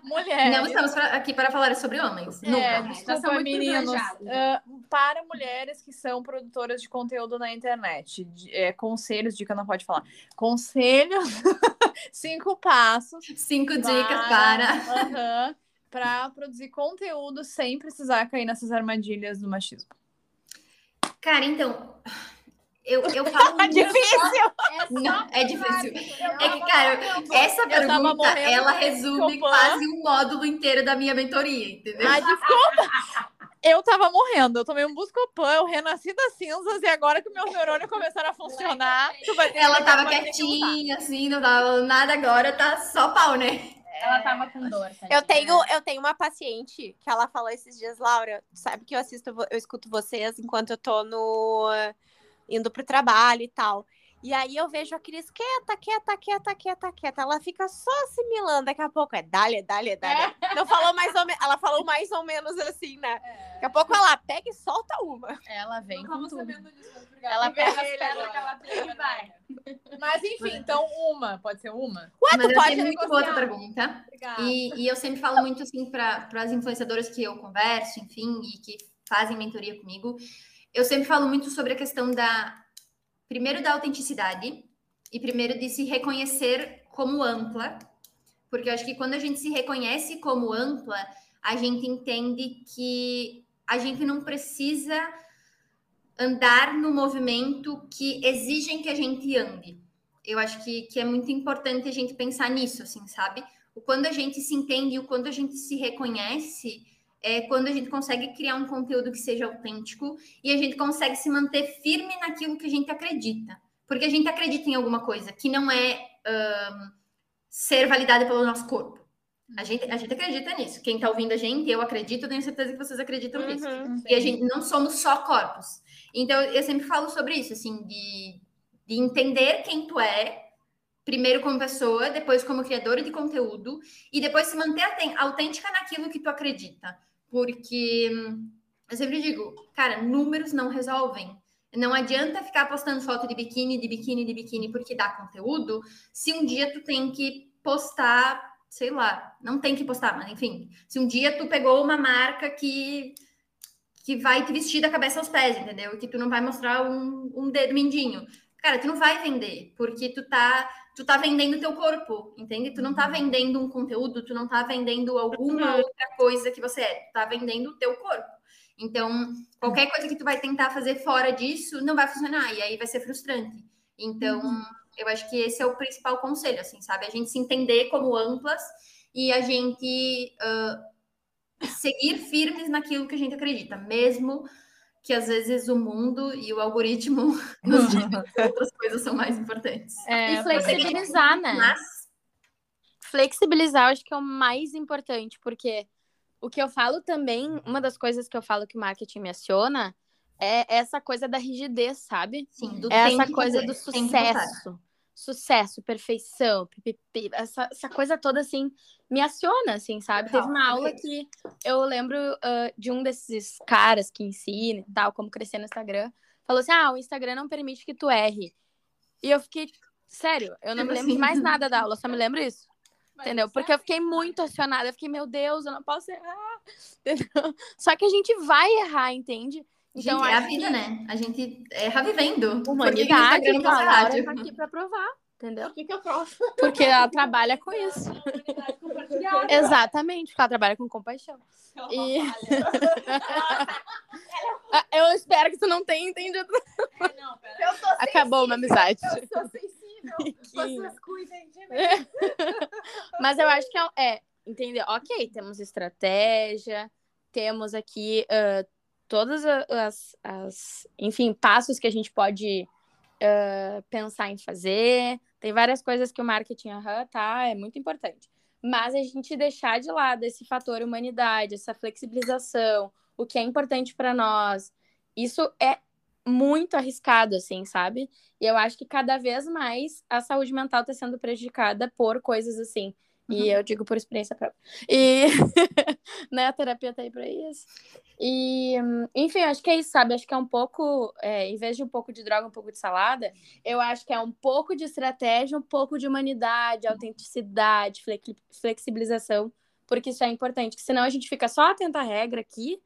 mulheres. Não estamos aqui para falar sobre homens. É, Nunca. Desculpa, meninos. Uh, para mulheres que são produtoras de conteúdo na internet. De, é, conselhos, dica não pode falar. Conselhos, cinco passos. Cinco para, dicas para. Uh para produzir conteúdo sem precisar cair nessas armadilhas do machismo. Cara, então. Eu, eu falo. É difícil! Não, é difícil. É que, cara, essa pergunta, ela resume quase um módulo inteiro da minha mentoria, entendeu? Ah, desculpa! Eu tava morrendo, eu tomei um Buscopan, eu renasci das cinzas e agora que meus neurônios começaram a funcionar. Ela tava quietinha, assim, não dava nada, agora tá só pau, né? Ela tava com dor. Eu tenho, eu tenho uma paciente que ela falou esses dias, Laura, sabe que eu assisto, eu escuto vocês enquanto eu tô no indo pro trabalho e tal. E aí eu vejo a Cris quieta, quieta, quieta, quieta, quieta. Ela fica só assimilando. Daqui a pouco é dale, dale, dale. É. Não falou mais ou menos. Ela falou mais ou menos assim, né? É. Daqui a pouco ela pega e solta uma. Ela vem Não com tudo. Disso, ela pega as pedras que ela tem e vai. Mas enfim, então uma. Pode ser uma? Ué, Mas tu pode tenho muito outra pergunta. E, e, eu sempre falo muito assim para as influenciadoras que eu converso, enfim, e que fazem mentoria comigo. Eu sempre falo muito sobre a questão da primeiro da autenticidade e primeiro de se reconhecer como ampla, porque eu acho que quando a gente se reconhece como ampla, a gente entende que a gente não precisa andar no movimento que exigem que a gente ande. Eu acho que, que é muito importante a gente pensar nisso, assim, sabe? o quando a gente se entende e o quando a gente se reconhece é quando a gente consegue criar um conteúdo que seja autêntico e a gente consegue se manter firme naquilo que a gente acredita. Porque a gente acredita em alguma coisa que não é um, ser validada pelo nosso corpo. A gente, a gente acredita nisso. Quem está ouvindo a gente, eu acredito, eu tenho certeza que vocês acreditam nisso. Uhum, e a gente não somos só corpos. Então, eu sempre falo sobre isso, assim, de, de entender quem tu é, primeiro como pessoa, depois como criadora de conteúdo, e depois se manter autêntica naquilo que tu acredita. Porque eu sempre digo, cara, números não resolvem. Não adianta ficar postando foto de biquíni, de biquíni, de biquíni, porque dá conteúdo, se um dia tu tem que postar, sei lá, não tem que postar, mas enfim, se um dia tu pegou uma marca que que vai te vestir da cabeça aos pés, entendeu? Que tu não vai mostrar um, um dedo mindinho. Cara, tu não vai vender, porque tu tá, tu tá vendendo teu corpo, entende? Tu não tá vendendo um conteúdo, tu não tá vendendo alguma Uhum. outra coisa que você é, tu tá vendendo o teu corpo. Então, qualquer coisa que tu vai tentar fazer fora disso não vai funcionar, e aí vai ser frustrante. Então, eu acho que esse é o principal conselho, assim, sabe? A gente se entender como amplas e a gente ah, seguir firmes naquilo que a gente acredita, mesmo que às vezes o mundo e o algoritmo nos digam que outras coisas são mais importantes. É, E flexibilizar, né? Mas, Flexibilizar, eu acho que é o mais importante, porque o que eu falo também, uma das coisas que eu falo que o marketing me aciona é essa coisa da rigidez, sabe? sim, do É essa coisa fazer, do tem que botar. sucesso. Sucesso, perfeição, pipipi, essa, essa coisa toda, assim, me aciona, assim, sabe? Teve uma aula que eu lembro ah, de um desses caras que ensina e tal, como crescer no Instagram, falou assim, ah, o Instagram não permite que tu erre. E eu fiquei, sério, eu não Tipo me lembro de assim. mais nada da aula, só me lembro isso. Entendeu? Porque eu fiquei muito acionada. Eu fiquei, meu Deus, eu não posso errar. Entendeu? Só que a gente vai errar, entende? Então, gente, é a vida, que né? A gente erra vivendo. Humanidade, Porque no Instagram não então, a passa Laura rádio. tá aqui pra provar, entendeu? O que, que eu provo? Porque ela trabalha com isso. Exatamente, porque ela trabalha com compaixão. E- Ah, Eu espero que tu não tenha entendido. Eu tô Acabou uma amizade. Eu sou sensível. Vocês cuidem de mim. Mas eu acho que é, é entender, ok, temos estratégia, temos aqui ah, todas as, as, enfim, passos que a gente pode ah, pensar em fazer. Tem várias coisas que o marketing, aham, tá, é muito importante. Mas a gente deixar de lado esse fator humanidade, essa flexibilização, o que é importante para nós, isso é muito arriscado, assim, sabe? E eu acho que cada vez mais a saúde mental está sendo prejudicada por coisas assim. E eu digo por experiência própria. E né, a terapia tá aí pra isso. E, enfim, acho que é isso, sabe? Acho que é um pouco, é, em vez de um pouco de droga, um pouco de salada, eu acho que é um pouco de estratégia, um pouco de humanidade, autenticidade, flex- flexibilização, porque isso é importante, que senão a gente fica só atento à regra aqui,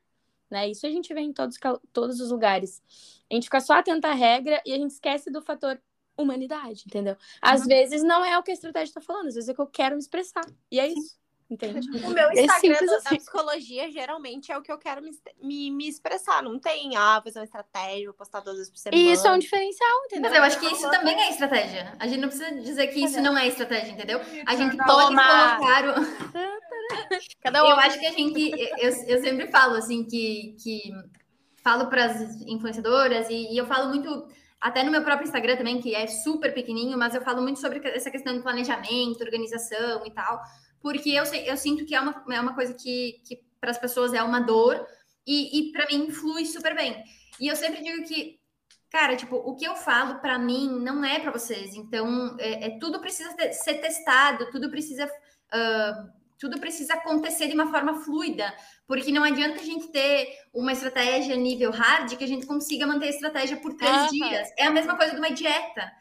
né? Isso a gente vê em todos, todos os lugares. A gente fica só atento à regra e a gente esquece do fator humanidade, entendeu? Às vezes não é o que a estratégia está falando, às vezes é o que eu quero me expressar. E é isso, entende? O meu É Instagram da- assim. da psicologia geralmente é o que eu quero me, me, me expressar. Não tem, ah, fazer uma estratégia, vou postar duas vezes por semana. E isso é um diferencial, entendeu? Mas eu acho que isso também é estratégia. A gente não precisa dizer que isso não é estratégia, entendeu? A gente pode Toma! colocar o... Cada um. Eu acho que a gente, eu, eu sempre falo assim que, que falo para as influenciadoras e, e eu falo muito até no meu próprio Instagram também que é super pequenininho, mas eu falo muito sobre essa questão de planejamento, organização e tal, porque eu, eu sinto que é uma, é uma coisa que, que para as pessoas é uma dor e, e para mim flui super bem. E eu sempre digo que Cara, tipo, o que eu falo para mim não é para vocês. Então, é, é- tudo precisa ter- ser testado, tudo precisa ah, tudo precisa acontecer de uma forma fluida, porque não adianta a gente ter uma estratégia nível hard que a gente consiga manter a estratégia por três Aham. dias. É a mesma coisa de uma dieta.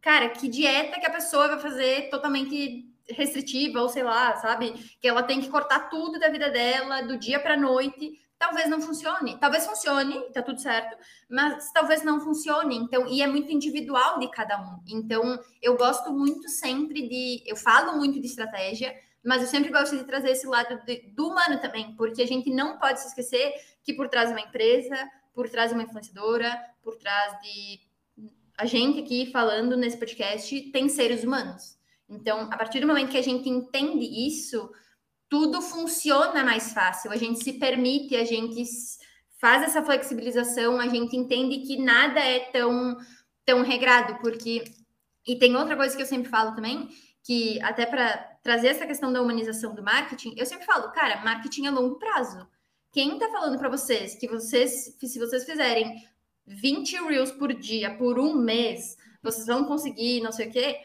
Cara, que dieta que a pessoa vai fazer totalmente restritiva, ou sei lá, sabe? Que ela tem que cortar tudo da vida dela, do dia para noite. Talvez não funcione. Talvez funcione, tá tudo certo, mas talvez não funcione. Então, e é muito individual de cada um. Então, eu gosto muito sempre de. Eu falo muito de estratégia, mas eu sempre gosto de trazer esse lado de- do humano também, porque a gente não pode se esquecer que por trás de uma empresa, por trás de uma influenciadora, por trás de a gente aqui falando nesse podcast, tem seres humanos. Então, a partir do momento que a gente entende isso, tudo funciona mais fácil. A gente se permite, a gente faz essa flexibilização, a gente entende que nada é tão tão regrado, porque e tem outra coisa que eu sempre falo também, que até para trazer essa questão da humanização do marketing, eu sempre falo, cara, marketing a longo prazo. Quem está falando para vocês que vocês, se vocês fizerem 20 reels por dia por um mês, vocês vão conseguir, não sei o quê,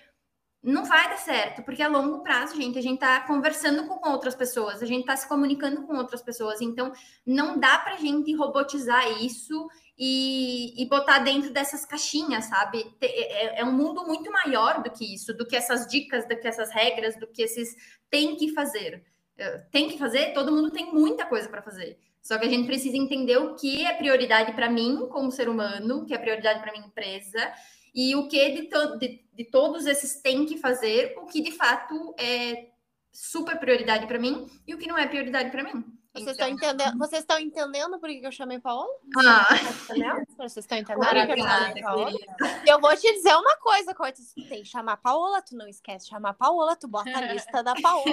não vai dar certo, porque a longo prazo, gente, a gente tá conversando com outras pessoas, a gente tá se comunicando com outras pessoas, então não dá pra gente robotizar isso e, e botar dentro dessas caixinhas, sabe? É, é, um mundo muito maior do que isso, do que essas dicas, do que essas regras, do que esses tem que fazer. É, tem que fazer, todo mundo tem muita coisa para fazer. Só que a gente precisa entender o que é prioridade para mim como ser humano, o que é prioridade para minha empresa e o que de, to de, de todos esses tem que fazer, o que de fato é super prioridade para mim e o que não é prioridade para mim. Vocês estão entendendo? Vocês estão entendendo por que eu chamei Paola? Ah. Vocês estão entendendo por que eu chamei Paola? Eu vou te dizer uma coisa, Cortes. Tem que chamar Paola, tu não esquece de chamar Paola, tu bota a lista da Paola.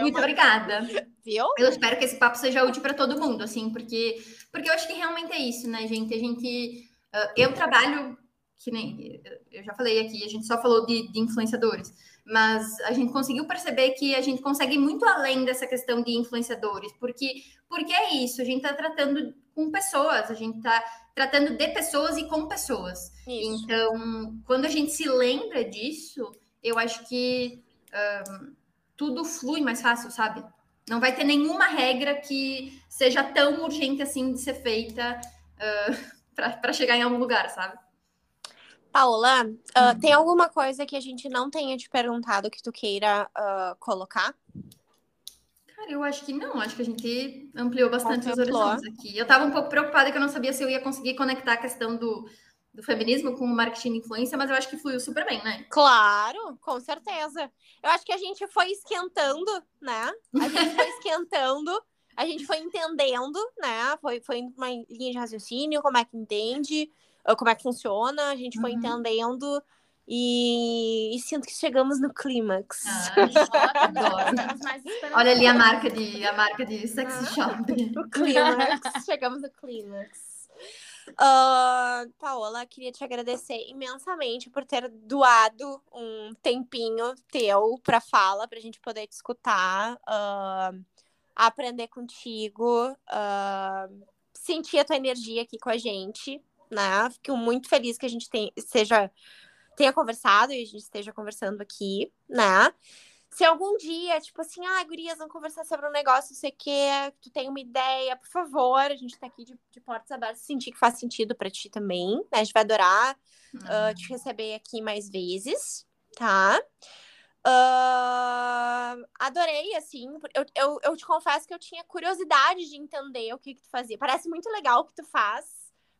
Muito obrigada. Viu? Eu espero que esse papo seja útil para todo mundo, assim, porque, porque eu acho que realmente é isso, né, gente? A gente. Uh, eu trabalho que nem eu já falei aqui, a gente só falou de, de, influenciadores, mas a gente conseguiu perceber que a gente consegue ir muito além dessa questão de influenciadores, porque, porque é isso, a gente está tratando com pessoas, a gente está tratando de pessoas e com pessoas. Isso. Então, quando a gente se lembra disso, eu acho que um, tudo flui mais fácil, sabe? Não vai ter nenhuma regra que seja tão urgente assim de ser feita uh, para chegar em algum lugar, sabe? Paula, uh, tem alguma coisa que a gente não tenha te perguntado que tu queira uh, colocar? Cara, eu acho que não. Acho que a gente ampliou bastante os horizontes aqui. Eu estava um pouco preocupada que eu não sabia se eu ia conseguir conectar a questão do, do feminismo com o marketing de influência, mas eu acho que fluiu super bem, né? Claro, com certeza. Eu acho que a gente foi esquentando, né? A gente foi esquentando, a gente foi entendendo, né? Foi, foi uma linha de raciocínio, como é que entende. Ah, como é que funciona, a gente foi uhum. entendendo e, e, sinto que chegamos no clímax. Ah, Olha ali a marca de a marca de sexy shop. O clímax, chegamos no clímax. Uh, Paola, queria te agradecer imensamente por ter doado um tempinho teu para fala, para a gente poder te escutar, uh, aprender contigo, uh, sentir a tua energia aqui com a gente né? Fico muito feliz que a gente tem, seja, tenha conversado e a gente esteja conversando aqui, né? Se algum dia, tipo assim, ah, gurias, vamos conversar sobre um negócio, não sei o quê, tu tem uma ideia, por favor, a gente tá aqui de, de portas abertas, sentir que faz sentido para ti também, né? A gente vai adorar uhum. uh, te receber aqui mais vezes, tá? Uh, adorei, assim, eu, eu, eu te confesso que eu tinha curiosidade de entender o que, que tu fazia. Parece muito legal o que tu faz,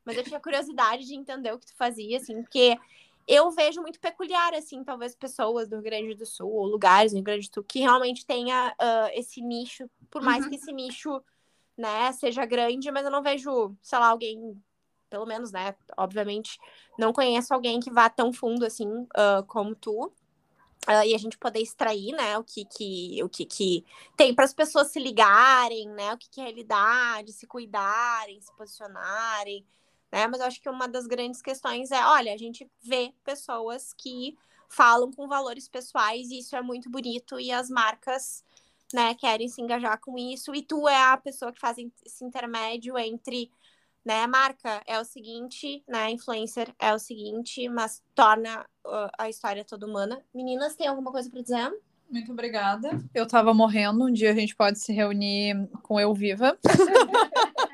mas eu tinha curiosidade de entender o que tu fazia, assim, porque eu vejo muito peculiar, assim, talvez pessoas do Rio Grande do Sul, ou lugares do Rio Grande do Sul, que realmente tenha uh, esse nicho, por mais uhum. que esse nicho, né, seja grande, mas eu não vejo, sei lá, alguém, pelo menos, né, obviamente, não conheço alguém que vá tão fundo, assim, uh, como tu. Uh, e a gente poder extrair, né, o que que, o que, que tem para as pessoas se ligarem, né, o que, que é realidade, se cuidarem, se posicionarem, né? Mas eu acho que uma das grandes questões é, olha, a gente vê pessoas que falam com valores pessoais e isso é muito bonito e as marcas, né, querem se engajar com isso e tu é a pessoa que faz esse intermédio entre, né, marca é o seguinte, né, influencer é o seguinte, mas torna uh, a história toda humana. Meninas, tem alguma coisa para dizer? Muito obrigada. Eu tava morrendo, um dia a gente pode se reunir com eu viva.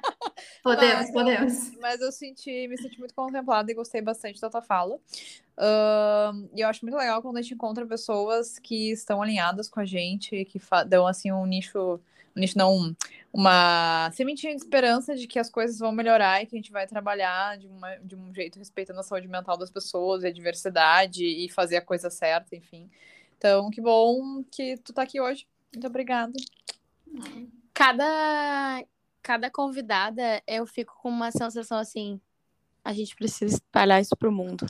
Podemos, mas, podemos. Mas eu senti, me senti muito contemplada e gostei bastante da tua fala. Uh, e eu acho muito legal quando a gente encontra pessoas que estão alinhadas com a gente, que dão assim um nicho, um nicho não, uma sementinha de esperança de que as coisas vão melhorar e que a gente vai trabalhar de, uma, de um jeito respeitando a saúde mental das pessoas e a diversidade e fazer a coisa certa, enfim. Então, que bom que tu tá aqui hoje. Muito obrigada. Cada cada convidada, eu fico com uma sensação assim. A gente precisa espalhar isso para o mundo.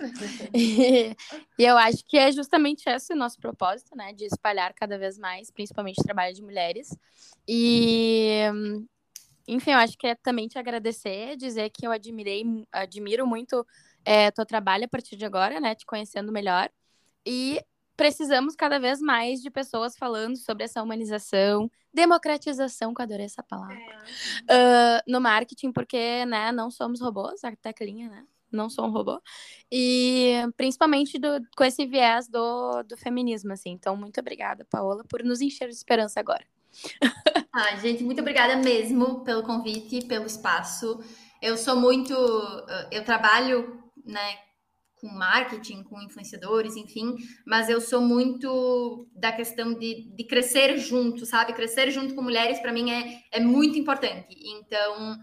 e, e eu acho que é justamente esse o nosso propósito, né? De espalhar cada vez mais, principalmente o trabalho de mulheres. E, enfim, eu acho que é também te agradecer, dizer que eu admirei, admiro muito é, teu trabalho a partir de agora, né? Te conhecendo melhor. E precisamos cada vez mais de pessoas falando sobre essa humanização, democratização, que eu adorei essa palavra, é. uh, no marketing, porque, né, não somos robôs, a teclinha, né? Não sou um robô. E principalmente do, com esse viés do, do feminismo, assim. Então, muito obrigada, Paola, por nos encher de esperança agora. ah, gente, muito obrigada mesmo pelo convite, pelo espaço. Eu sou muito. Eu trabalho, né, com marketing, com influenciadores, enfim, mas eu sou muito da questão de, de crescer junto, sabe? Crescer junto com mulheres, para mim, é, é muito importante. Então,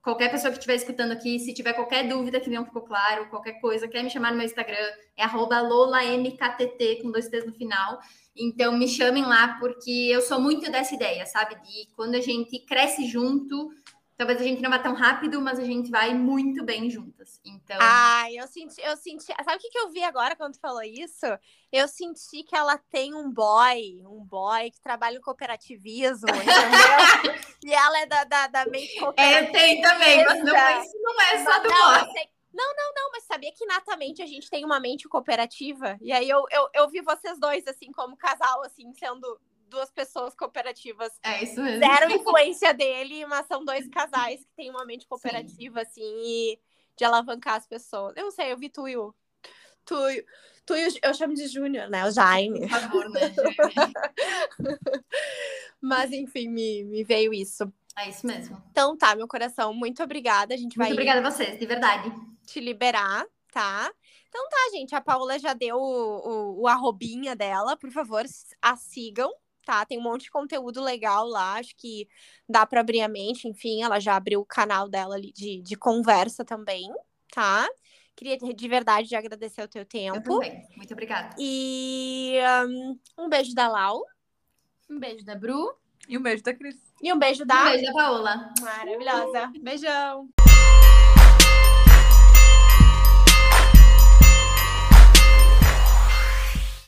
qualquer pessoa que estiver escutando aqui, se tiver qualquer dúvida que não ficou claro, qualquer coisa, quer me chamar no meu Instagram, é lolamktt, com dois T's no final. Então, me chamem lá, porque eu sou muito dessa ideia, sabe? De quando a gente cresce junto, Talvez a gente não vá tão rápido, mas a gente vai muito bem juntas. Então. Ai, eu senti, eu senti. Sabe o que, que eu vi agora quando tu falou isso? Eu senti que ela tem um boy, um boy que trabalha em cooperativismo, entendeu? e ela é da, da, da mente cooperativa. É, tem também, mas não, isso não é só do não, boy. Não, não, não, mas sabia que natamente a gente tem uma mente cooperativa? E aí eu, eu, eu vi vocês dois, assim, como casal, assim, sendo duas pessoas cooperativas. É isso mesmo. Zero influência dele, mas são dois casais que têm uma mente cooperativa, Sim. assim, e de alavancar as pessoas. Eu não sei, eu vi tu e o. Tu, tu e o, eu chamo de Júnior, né? O Jaime. Por favor, né? mas, enfim, me, me veio isso. É isso mesmo. Então tá, meu coração, muito obrigada. A gente muito vai. Muito obrigada a vocês, de verdade. Te liberar, tá? Então tá, gente. A Paula já deu o, o, o arrobinha dela. Por favor, a sigam, tá? Tem um monte de conteúdo legal lá, acho que dá para abrir a mente, enfim, ela já abriu o canal dela ali de, de conversa também, tá? Queria de verdade de agradecer o teu tempo. Eu também. Muito obrigada. E um, um beijo da Lau. Um beijo da Bru. E um beijo da Cris. E um beijo da. Um beijo da Paola. Maravilhosa. Beijão.